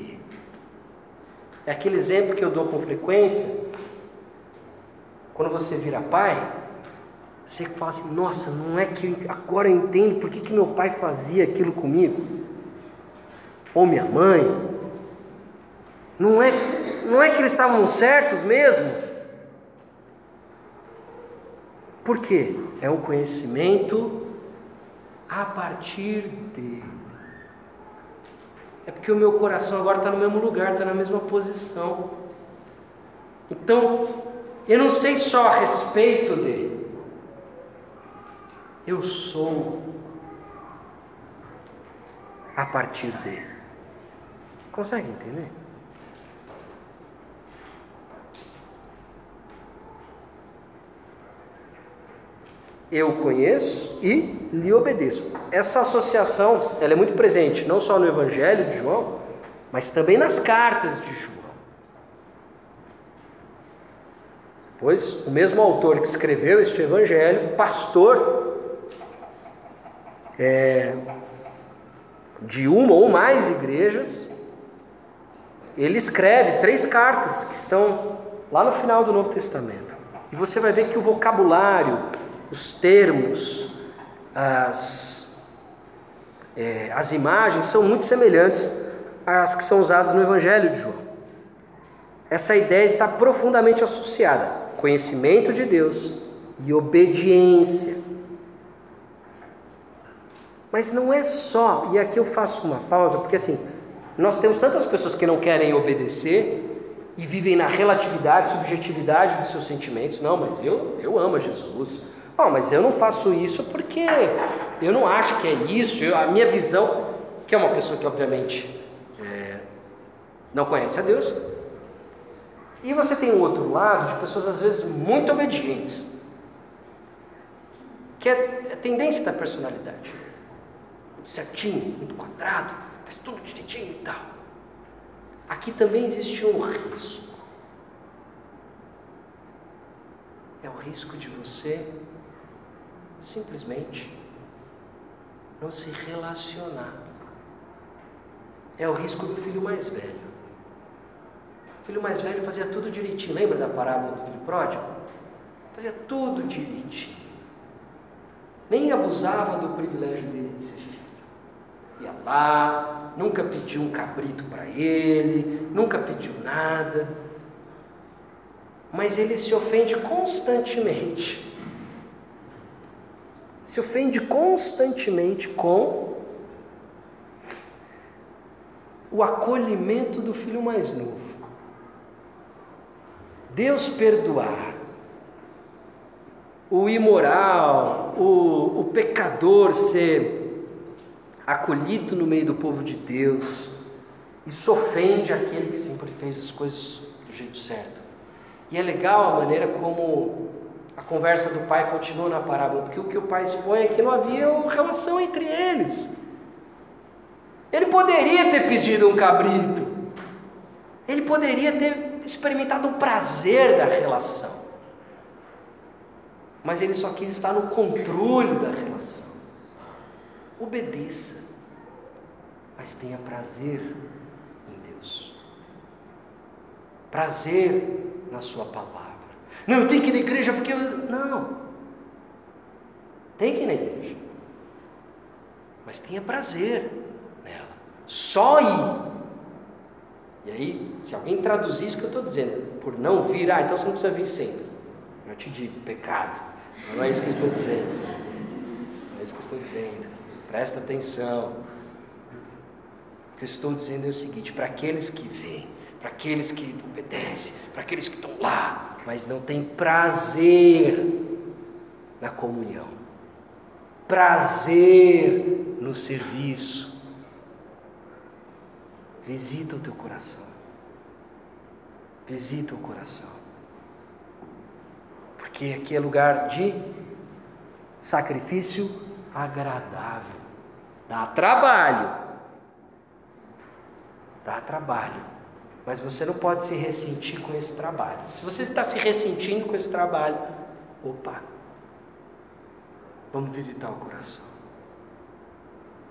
S1: É aquele exemplo que eu dou com frequência. Quando você vira pai, você fala assim: Nossa, não é que agora eu entendo por que, que meu pai fazia aquilo comigo, ou minha mãe. Não é, não é que eles estavam certos mesmo? Por quê? É um conhecimento a partir de. É porque o meu coração agora está no mesmo lugar, está na mesma posição. Então, eu não sei só a respeito de, eu sou a partir de. Consegue entender? Eu conheço e lhe obedeço. Essa associação ela é muito presente, não só no Evangelho de João, mas também nas cartas de João. Pois o mesmo autor que escreveu este Evangelho, pastor é, de uma ou mais igrejas, ele escreve três cartas que estão lá no final do Novo Testamento. E você vai ver que o vocabulário, os termos, as, é, as imagens são muito semelhantes às que são usadas no Evangelho de João. Essa ideia está profundamente associada: conhecimento de Deus e obediência. Mas não é só, e aqui eu faço uma pausa, porque assim, nós temos tantas pessoas que não querem obedecer e vivem na relatividade, subjetividade dos seus sentimentos. Não, mas eu, eu amo Jesus. Oh, mas eu não faço isso porque eu não acho que é isso. Eu, a minha visão, que é uma pessoa que obviamente é, não conhece a Deus. E você tem o outro lado de pessoas às vezes muito obedientes, que é a tendência da personalidade muito certinho, muito quadrado, faz tudo direitinho e tal. Aqui também existe um risco. É o risco de você simplesmente não se relacionar. É o risco do filho mais velho. O filho mais velho fazia tudo direitinho. Lembra da parábola do filho pródigo? Fazia tudo direitinho. Nem abusava do privilégio dele de ser filho ia lá, nunca pediu um cabrito para ele, nunca pediu nada. Mas ele se ofende constantemente. Se ofende constantemente com o acolhimento do filho mais novo. Deus perdoar o imoral, o, o pecador ser acolhido no meio do povo de Deus, isso ofende aquele que sempre fez as coisas do jeito certo. E é legal a maneira como a conversa do pai continua na parábola, porque o que o pai expõe é que não havia relação entre eles. Ele poderia ter pedido um cabrito, ele poderia ter experimentado o prazer da relação, mas ele só quis estar no controle da relação. Obedeça mas tenha prazer em Deus. Prazer na Sua palavra. Não, eu tenho que ir na igreja porque. Eu... Não. Tem que ir na igreja. Mas tenha prazer nela. Só ir. E aí, se alguém traduzir isso que eu estou dizendo, por não vir, ah, então você não precisa vir sempre. Eu te digo, pecado. Não é isso que eu estou dizendo. Não é isso que eu estou dizendo. Presta atenção que eu estou dizendo é o seguinte: para aqueles que vêm, para aqueles que obedecem, para aqueles que estão lá, mas não têm prazer na comunhão, prazer no serviço, visita o teu coração, visita o coração, porque aqui é lugar de sacrifício agradável, dá trabalho. Dá trabalho. Mas você não pode se ressentir com esse trabalho. Se você está se ressentindo com esse trabalho, opa, vamos visitar o coração.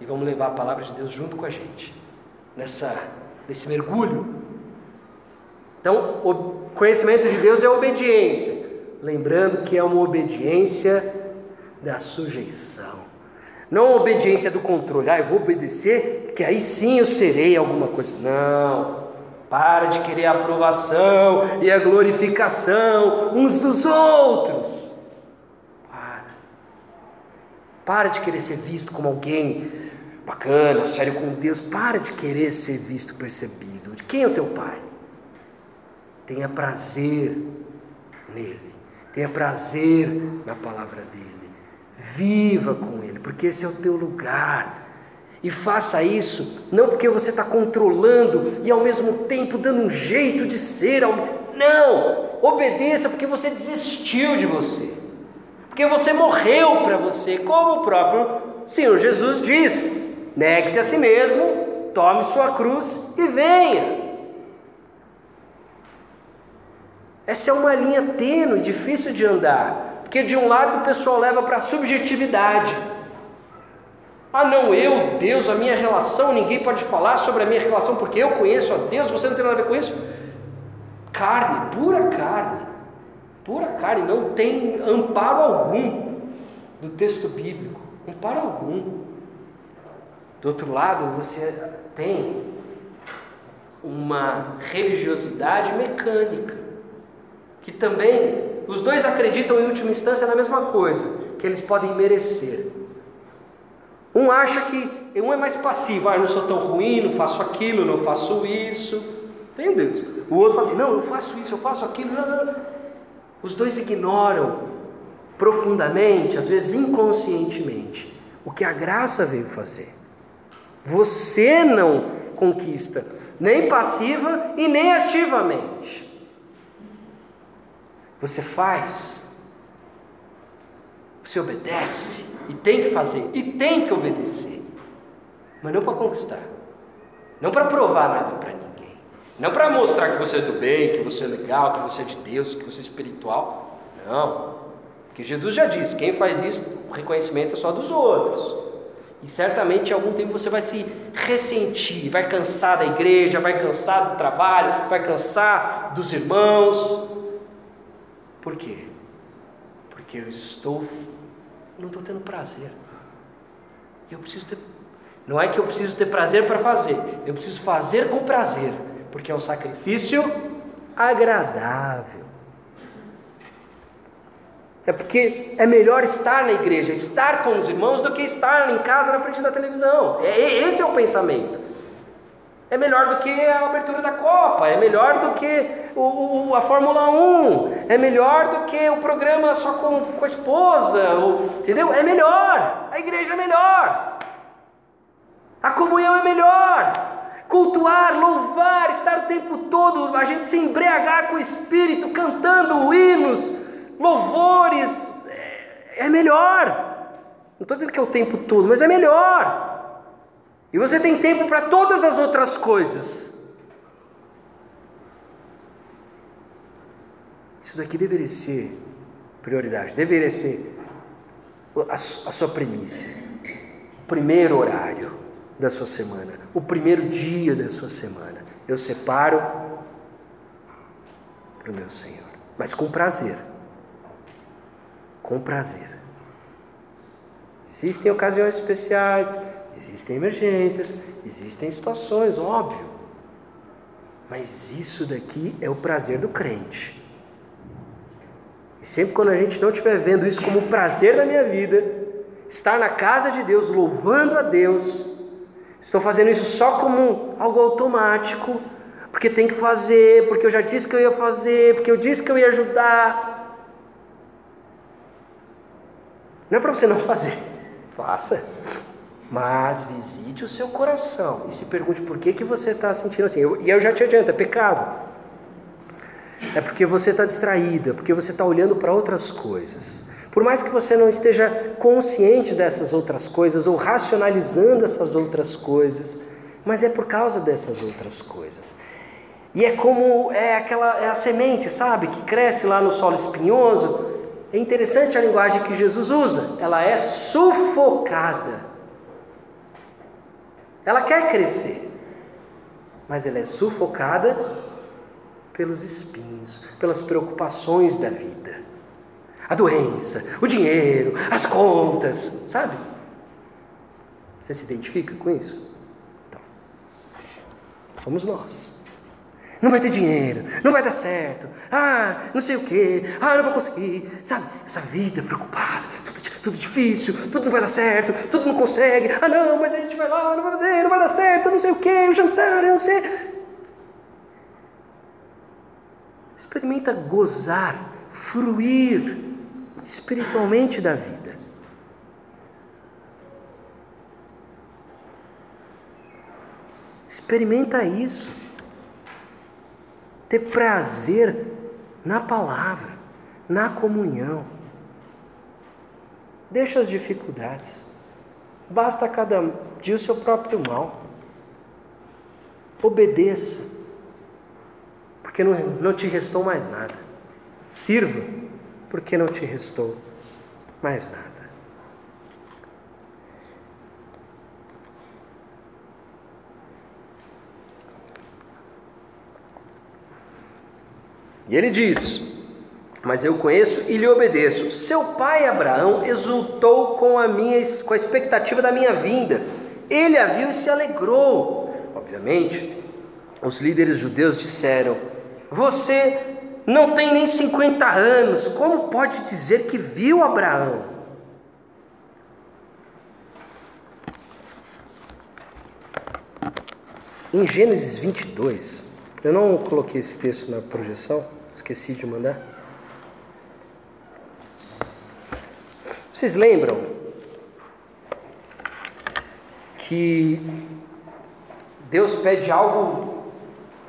S1: E vamos levar a palavra de Deus junto com a gente, nessa, nesse mergulho. Então, o conhecimento de Deus é obediência. Lembrando que é uma obediência da sujeição. Não obediência do controle. Ah, eu vou obedecer, porque aí sim eu serei alguma coisa. Não. Para de querer a aprovação e a glorificação uns dos outros. Para. Para de querer ser visto como alguém bacana, sério com Deus. Para de querer ser visto, percebido. De quem é o teu pai? Tenha prazer nele. Tenha prazer na palavra dele. Viva com Ele, porque esse é o teu lugar. E faça isso não porque você está controlando e ao mesmo tempo dando um jeito de ser. Não! Obedeça porque você desistiu de você. Porque você morreu para você, como o próprio Senhor Jesus diz: negue-se a si mesmo, tome sua cruz e venha. Essa é uma linha tênue, difícil de andar. Porque de um lado o pessoal leva para a subjetividade. Ah, não, eu, Deus, a minha relação, ninguém pode falar sobre a minha relação porque eu conheço a Deus, você não tem nada a ver com isso. Carne, pura carne, pura carne, não tem amparo algum do texto bíblico, em para algum. Do outro lado, você tem uma religiosidade mecânica, que também os dois acreditam em última instância na mesma coisa, que eles podem merecer. Um acha que um é mais passivo, ah, eu não sou tão ruim, não faço aquilo, não faço isso. Tem Deus. O outro fala assim, não, eu faço isso, eu faço aquilo. Não, não. Os dois ignoram profundamente, às vezes inconscientemente, o que a graça veio fazer. Você não conquista, nem passiva e nem ativamente. Você faz, você obedece, e tem que fazer, e tem que obedecer, mas não para conquistar, não para provar nada para ninguém, não para mostrar que você é do bem, que você é legal, que você é de Deus, que você é espiritual, não, porque Jesus já disse: quem faz isso, o reconhecimento é só dos outros. E certamente em algum tempo você vai se ressentir, vai cansar da igreja, vai cansar do trabalho, vai cansar dos irmãos. Por quê? Porque eu estou, não estou tendo prazer. Eu preciso ter, não é que eu preciso ter prazer para fazer, eu preciso fazer com prazer, porque é um sacrifício agradável. É porque é melhor estar na igreja, estar com os irmãos, do que estar em casa na frente da televisão. É, esse é o pensamento. É melhor do que a abertura da Copa, é melhor do que o, a Fórmula 1, é melhor do que o programa só com, com a esposa, ou, entendeu? É melhor, a igreja é melhor, a comunhão é melhor, cultuar, louvar, estar o tempo todo, a gente se embriagar com o Espírito, cantando hinos, louvores, é, é melhor. Não estou dizendo que é o tempo todo, mas é melhor. E você tem tempo para todas as outras coisas. Isso daqui deveria ser prioridade, deveria ser a, a sua premissa, o primeiro horário da sua semana, o primeiro dia da sua semana. Eu separo para o meu Senhor, mas com prazer com prazer. Existem ocasiões especiais, existem emergências, existem situações, óbvio. Mas isso daqui é o prazer do crente. E sempre quando a gente não estiver vendo isso como prazer da minha vida, estar na casa de Deus, louvando a Deus, estou fazendo isso só como algo automático, porque tem que fazer, porque eu já disse que eu ia fazer, porque eu disse que eu ia ajudar. Não é para você não fazer, faça. Mas visite o seu coração e se pergunte por que, que você está sentindo assim. Eu, e eu já te adianto, é pecado. É porque você está distraído, é porque você está olhando para outras coisas. Por mais que você não esteja consciente dessas outras coisas ou racionalizando essas outras coisas, mas é por causa dessas outras coisas. E é como é aquela é a semente, sabe, que cresce lá no solo espinhoso é interessante a linguagem que Jesus usa, ela é sufocada. Ela quer crescer, mas ela é sufocada pelos espinhos, pelas preocupações da vida. A doença, o dinheiro, as contas, sabe? Você se identifica com isso? Então, somos nós. Não vai ter dinheiro, não vai dar certo, ah, não sei o que, ah, não vou conseguir, sabe? Essa vida preocupada, tudo, tudo difícil, tudo não vai dar certo, tudo não consegue, ah, não, mas a gente vai lá, não vai fazer, não vai dar certo, não sei o que, o jantar, eu não sei. Experimenta gozar, fruir espiritualmente da vida. Experimenta isso ter prazer na palavra, na comunhão. Deixa as dificuldades. Basta cada dia o seu próprio mal. Obedeça, porque não, não te restou mais nada. Sirva, porque não te restou mais nada. E ele diz: mas eu conheço e lhe obedeço. Seu pai Abraão exultou com a minha com a expectativa da minha vinda. Ele a viu e se alegrou. Obviamente, os líderes judeus disseram: Você não tem nem 50 anos, como pode dizer que viu Abraão? Em Gênesis 22, eu não coloquei esse texto na projeção, esqueci de mandar. Vocês lembram que Deus pede algo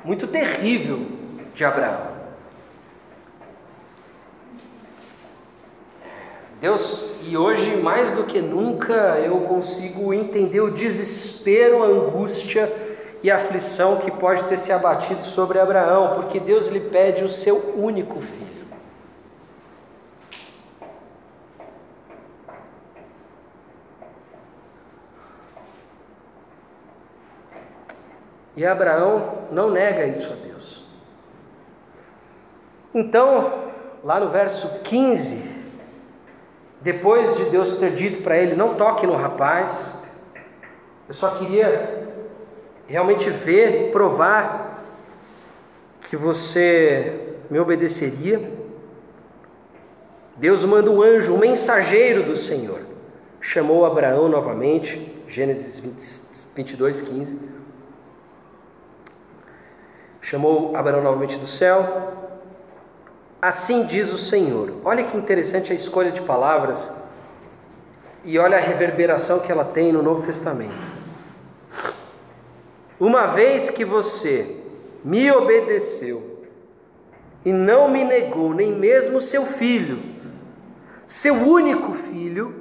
S1: muito terrível de Abraão? Deus, e hoje mais do que nunca eu consigo entender o desespero, a angústia e a aflição que pode ter se abatido sobre Abraão, porque Deus lhe pede o seu único filho. E Abraão não nega isso a Deus. Então, lá no verso 15, depois de Deus ter dito para ele: Não toque no rapaz, eu só queria realmente ver, provar que você me obedeceria. Deus manda um anjo, um mensageiro do Senhor, chamou Abraão novamente, Gênesis 20, 22, 15. Chamou Abraão novamente do céu, Assim diz o Senhor. Olha que interessante a escolha de palavras e olha a reverberação que ela tem no Novo Testamento. Uma vez que você me obedeceu e não me negou nem mesmo seu filho, seu único filho,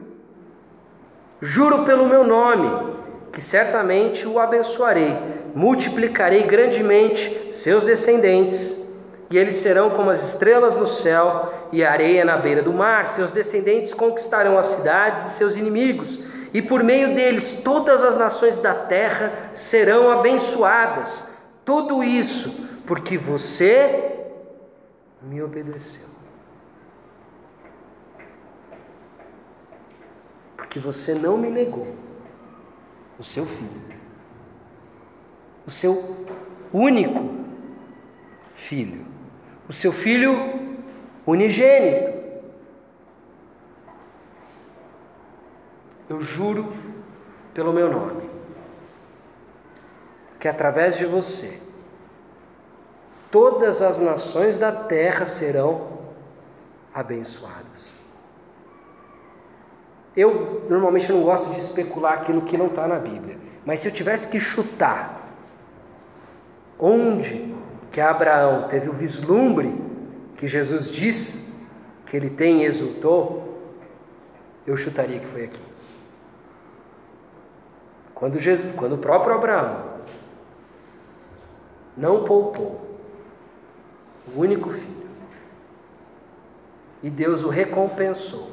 S1: juro pelo meu nome que certamente o abençoarei, multiplicarei grandemente seus descendentes e eles serão como as estrelas no céu e a areia na beira do mar. Seus descendentes conquistarão as cidades de seus inimigos, e por meio deles todas as nações da terra serão abençoadas. Tudo isso porque você me obedeceu. Porque você não me negou o seu filho, o seu único filho o seu filho unigênito. Eu juro pelo meu nome que através de você todas as nações da terra serão abençoadas. Eu normalmente não gosto de especular aquilo que não está na Bíblia, mas se eu tivesse que chutar onde que Abraão teve o vislumbre que Jesus diz que ele tem e exultou, eu chutaria que foi aqui. Quando, Jesus, quando o próprio Abraão não poupou o único filho, e Deus o recompensou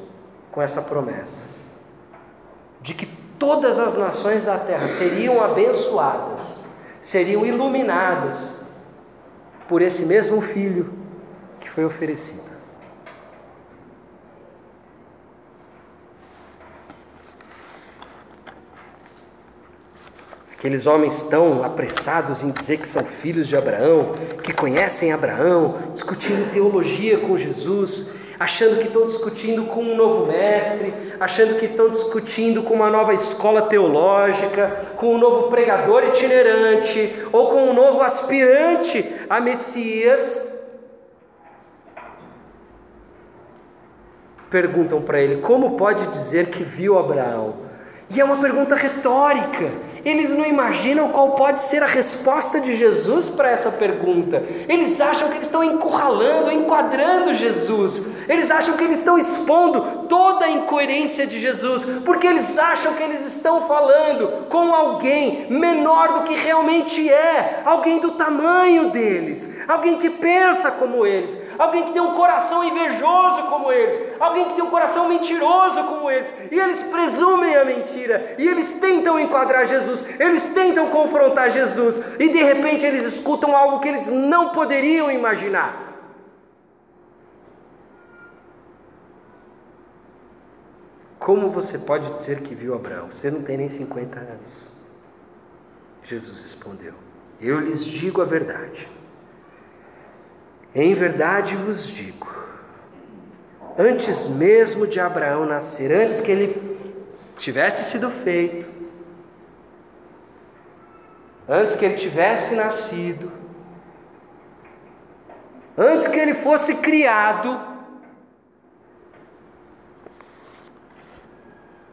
S1: com essa promessa de que todas as nações da terra seriam abençoadas, seriam iluminadas por esse mesmo filho que foi oferecido. Aqueles homens tão apressados em dizer que são filhos de Abraão, que conhecem Abraão, discutindo teologia com Jesus, achando que estão discutindo com um novo mestre, achando que estão discutindo com uma nova escola teológica, com um novo pregador itinerante ou com um novo aspirante a Messias. Perguntam para ele: como pode dizer que viu Abraão? E é uma pergunta retórica. Eles não imaginam qual pode ser a resposta de Jesus para essa pergunta. Eles acham que eles estão encurralando, enquadrando Jesus. Eles acham que eles estão expondo toda a incoerência de Jesus, porque eles acham que eles estão falando com alguém menor do que realmente é, alguém do tamanho deles, alguém que pensa como eles, alguém que tem um coração invejoso como eles, alguém que tem um coração mentiroso como eles. E eles presumem a mentira e eles tentam enquadrar Jesus eles tentam confrontar Jesus e de repente eles escutam algo que eles não poderiam imaginar. Como você pode dizer que viu Abraão? Você não tem nem 50 anos. Jesus respondeu: Eu lhes digo a verdade. Em verdade vos digo, antes mesmo de Abraão nascer, antes que ele tivesse sido feito, antes que ele tivesse nascido, antes que ele fosse criado,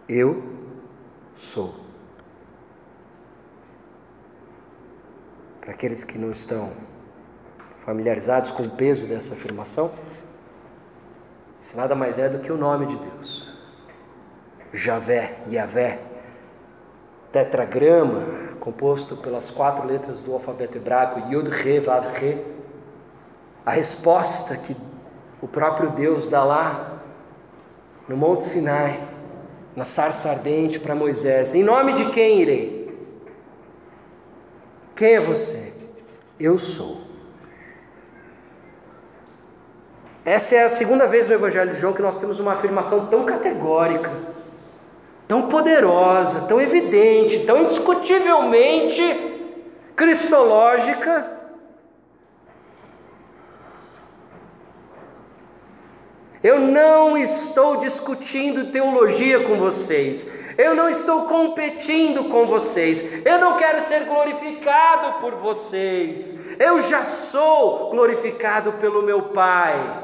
S1: eu sou. Para aqueles que não estão familiarizados com o peso dessa afirmação, isso nada mais é do que o nome de Deus. Javé, Yavé, tetragrama, composto pelas quatro letras do alfabeto hebraico, Yud, Re, Vav, Re. A resposta que o próprio Deus dá lá no Monte Sinai, na sarça ardente para Moisés: Em nome de quem irei? Quem é você? Eu sou. Essa é a segunda vez no Evangelho de João que nós temos uma afirmação tão categórica, tão poderosa, tão evidente, tão indiscutivelmente cristológica. Eu não estou discutindo teologia com vocês. Eu não estou competindo com vocês. Eu não quero ser glorificado por vocês. Eu já sou glorificado pelo meu Pai.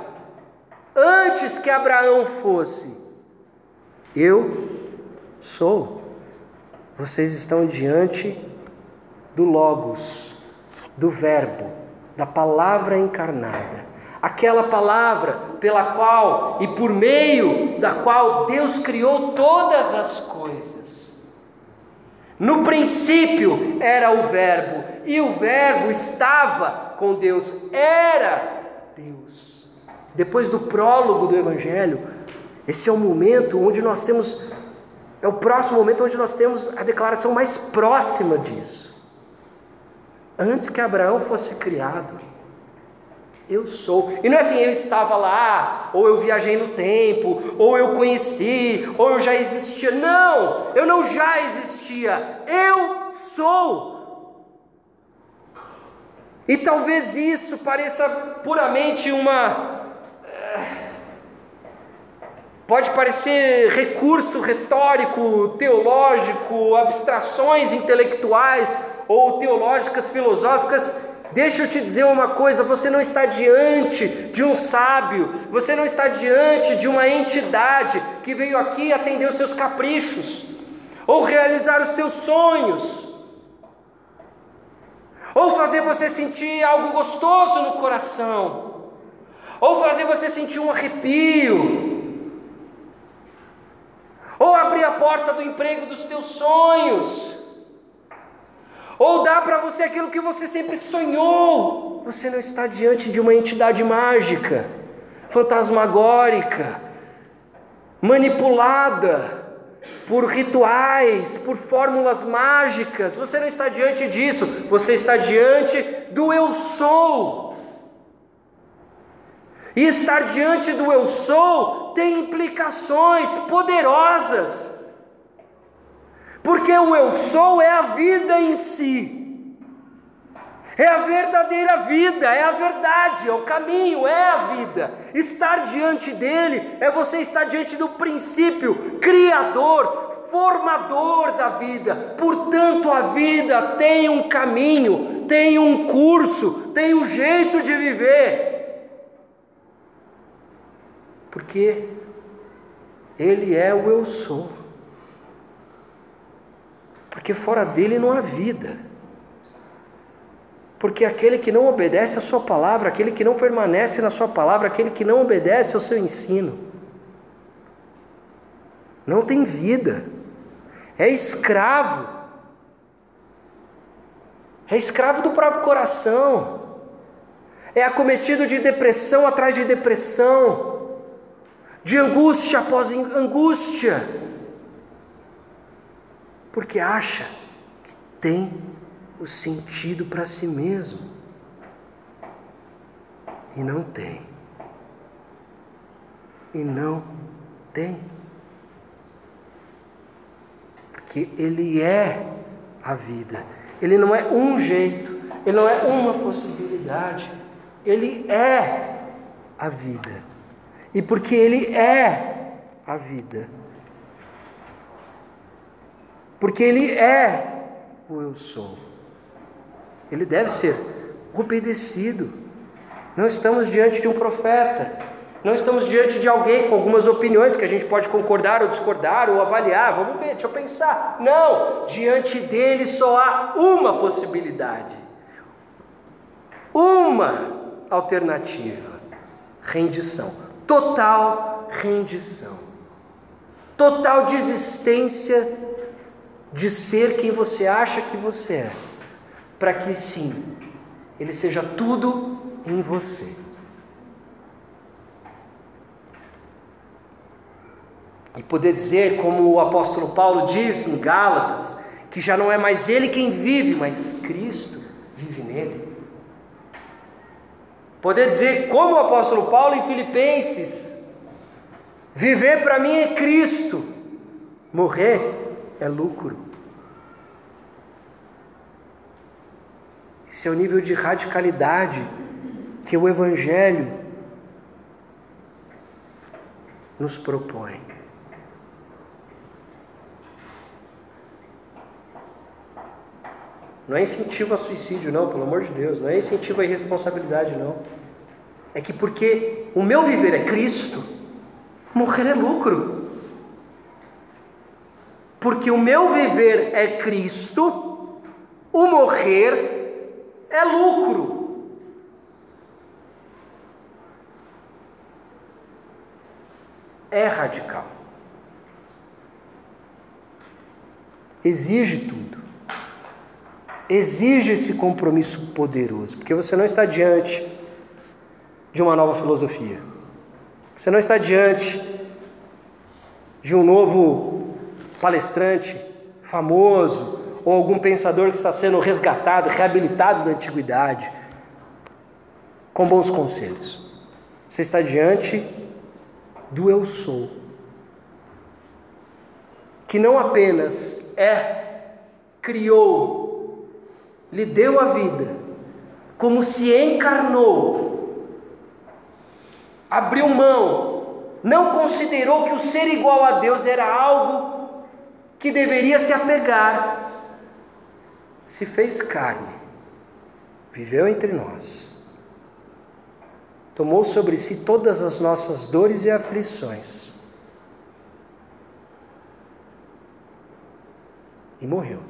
S1: Antes que Abraão fosse, eu sou. Vocês estão diante do Logos, do Verbo, da palavra encarnada aquela palavra pela qual e por meio da qual Deus criou todas as coisas. No princípio era o Verbo, e o Verbo estava com Deus, era Deus. Depois do prólogo do Evangelho, esse é o momento onde nós temos, é o próximo momento onde nós temos a declaração mais próxima disso. Antes que Abraão fosse criado, eu sou. E não é assim, eu estava lá, ou eu viajei no tempo, ou eu conheci, ou eu já existia. Não, eu não já existia. Eu sou. E talvez isso pareça puramente uma. Eh, pode parecer recurso retórico, teológico, abstrações intelectuais ou teológicas, filosóficas Deixa eu te dizer uma coisa: você não está diante de um sábio, você não está diante de uma entidade que veio aqui atender os seus caprichos, ou realizar os teus sonhos, ou fazer você sentir algo gostoso no coração, ou fazer você sentir um arrepio, ou abrir a porta do emprego dos teus sonhos ou dá para você aquilo que você sempre sonhou. Você não está diante de uma entidade mágica, fantasmagórica, manipulada por rituais, por fórmulas mágicas. Você não está diante disso, você está diante do eu sou. E estar diante do eu sou tem implicações poderosas. Porque o eu sou é a vida em si. É a verdadeira vida, é a verdade, é o caminho, é a vida. Estar diante dele é você estar diante do princípio criador, formador da vida. Portanto, a vida tem um caminho, tem um curso, tem um jeito de viver. Porque ele é o eu sou porque fora dele não há vida. Porque aquele que não obedece à Sua palavra, aquele que não permanece na Sua palavra, aquele que não obedece ao seu ensino, não tem vida, é escravo, é escravo do próprio coração, é acometido de depressão atrás de depressão, de angústia após angústia porque acha que tem o sentido para si mesmo. E não tem. E não tem. Porque Ele é a vida. Ele não é um jeito, Ele não é uma possibilidade. Ele é a vida. E porque Ele é a vida, porque Ele é o eu sou, Ele deve ser obedecido. Não estamos diante de um profeta, não estamos diante de alguém com algumas opiniões que a gente pode concordar ou discordar ou avaliar. Vamos ver, deixa eu pensar. Não, diante dele só há uma possibilidade, uma alternativa: rendição, total rendição, total desistência de ser quem você acha que você é, para que sim, ele seja tudo em você. E poder dizer, como o apóstolo Paulo diz em Gálatas, que já não é mais ele quem vive, mas Cristo vive nele. Poder dizer, como o apóstolo Paulo em Filipenses, viver para mim é Cristo, morrer é lucro. Esse é o nível de radicalidade que o Evangelho nos propõe. Não é incentivo a suicídio, não, pelo amor de Deus. Não é incentivo à irresponsabilidade, não. É que porque o meu viver é Cristo, morrer é lucro. Porque o meu viver é Cristo, o morrer é lucro. É radical. Exige tudo exige esse compromisso poderoso, porque você não está diante de uma nova filosofia, você não está diante de um novo palestrante famoso ou algum pensador que está sendo resgatado, reabilitado da antiguidade, com bons conselhos. Você está diante do eu sou, que não apenas é, criou lhe deu a vida, como se encarnou, abriu mão, não considerou que o ser igual a Deus era algo que deveria se apegar, se fez carne, viveu entre nós, tomou sobre si todas as nossas dores e aflições e morreu.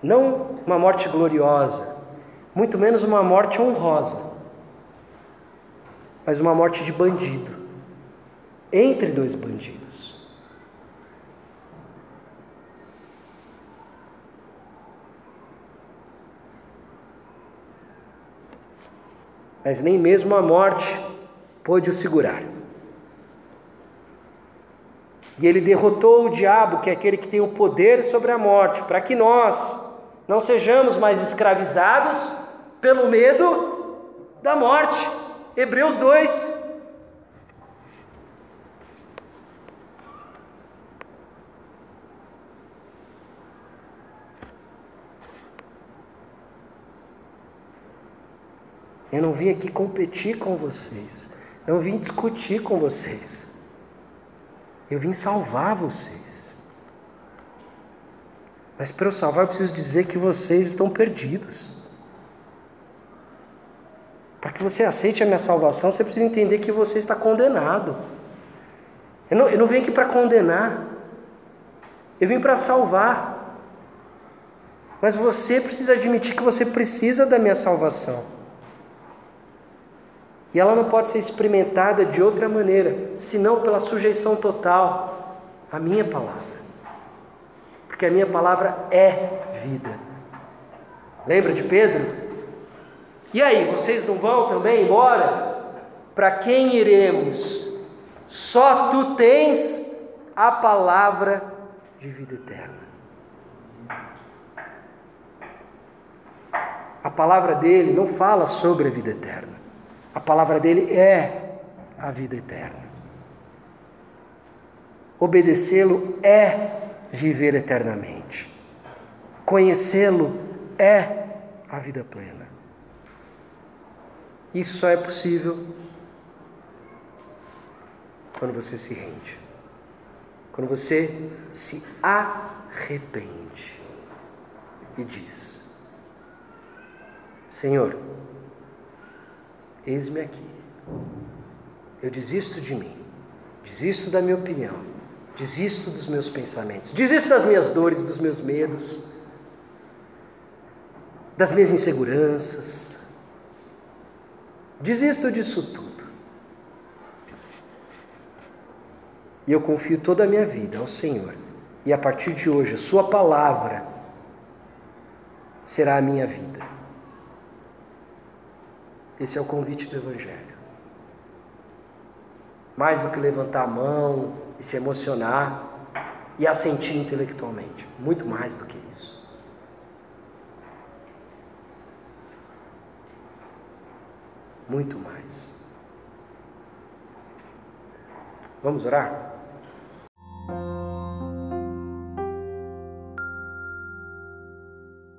S1: Não uma morte gloriosa, muito menos uma morte honrosa, mas uma morte de bandido, entre dois bandidos. Mas nem mesmo a morte pôde o segurar. E ele derrotou o diabo, que é aquele que tem o poder sobre a morte, para que nós, não sejamos mais escravizados pelo medo da morte. Hebreus 2. Eu não vim aqui competir com vocês, não vim discutir com vocês. Eu vim salvar vocês. Mas para eu salvar, eu preciso dizer que vocês estão perdidos. Para que você aceite a minha salvação, você precisa entender que você está condenado. Eu não, eu não vim aqui para condenar, eu vim para salvar. Mas você precisa admitir que você precisa da minha salvação. E ela não pode ser experimentada de outra maneira, senão pela sujeição total à minha palavra porque a minha palavra é vida. Lembra de Pedro? E aí, vocês não vão também embora? Para quem iremos? Só tu tens a palavra de vida eterna. A palavra dele não fala sobre a vida eterna. A palavra dele é a vida eterna. Obedecê-lo é viver eternamente. Conhecê-lo é a vida plena. Isso só é possível quando você se rende, quando você se arrepende e diz: Senhor, eis-me aqui. Eu desisto de mim, desisto da minha opinião, desisto dos meus pensamentos, desisto das minhas dores, dos meus medos, das minhas inseguranças. Desisto disso tudo. E eu confio toda a minha vida ao Senhor. E a partir de hoje, Sua palavra será a minha vida. Esse é o convite do Evangelho. Mais do que levantar a mão e se emocionar e assentir intelectualmente. Muito mais do que isso. Muito mais. Vamos orar?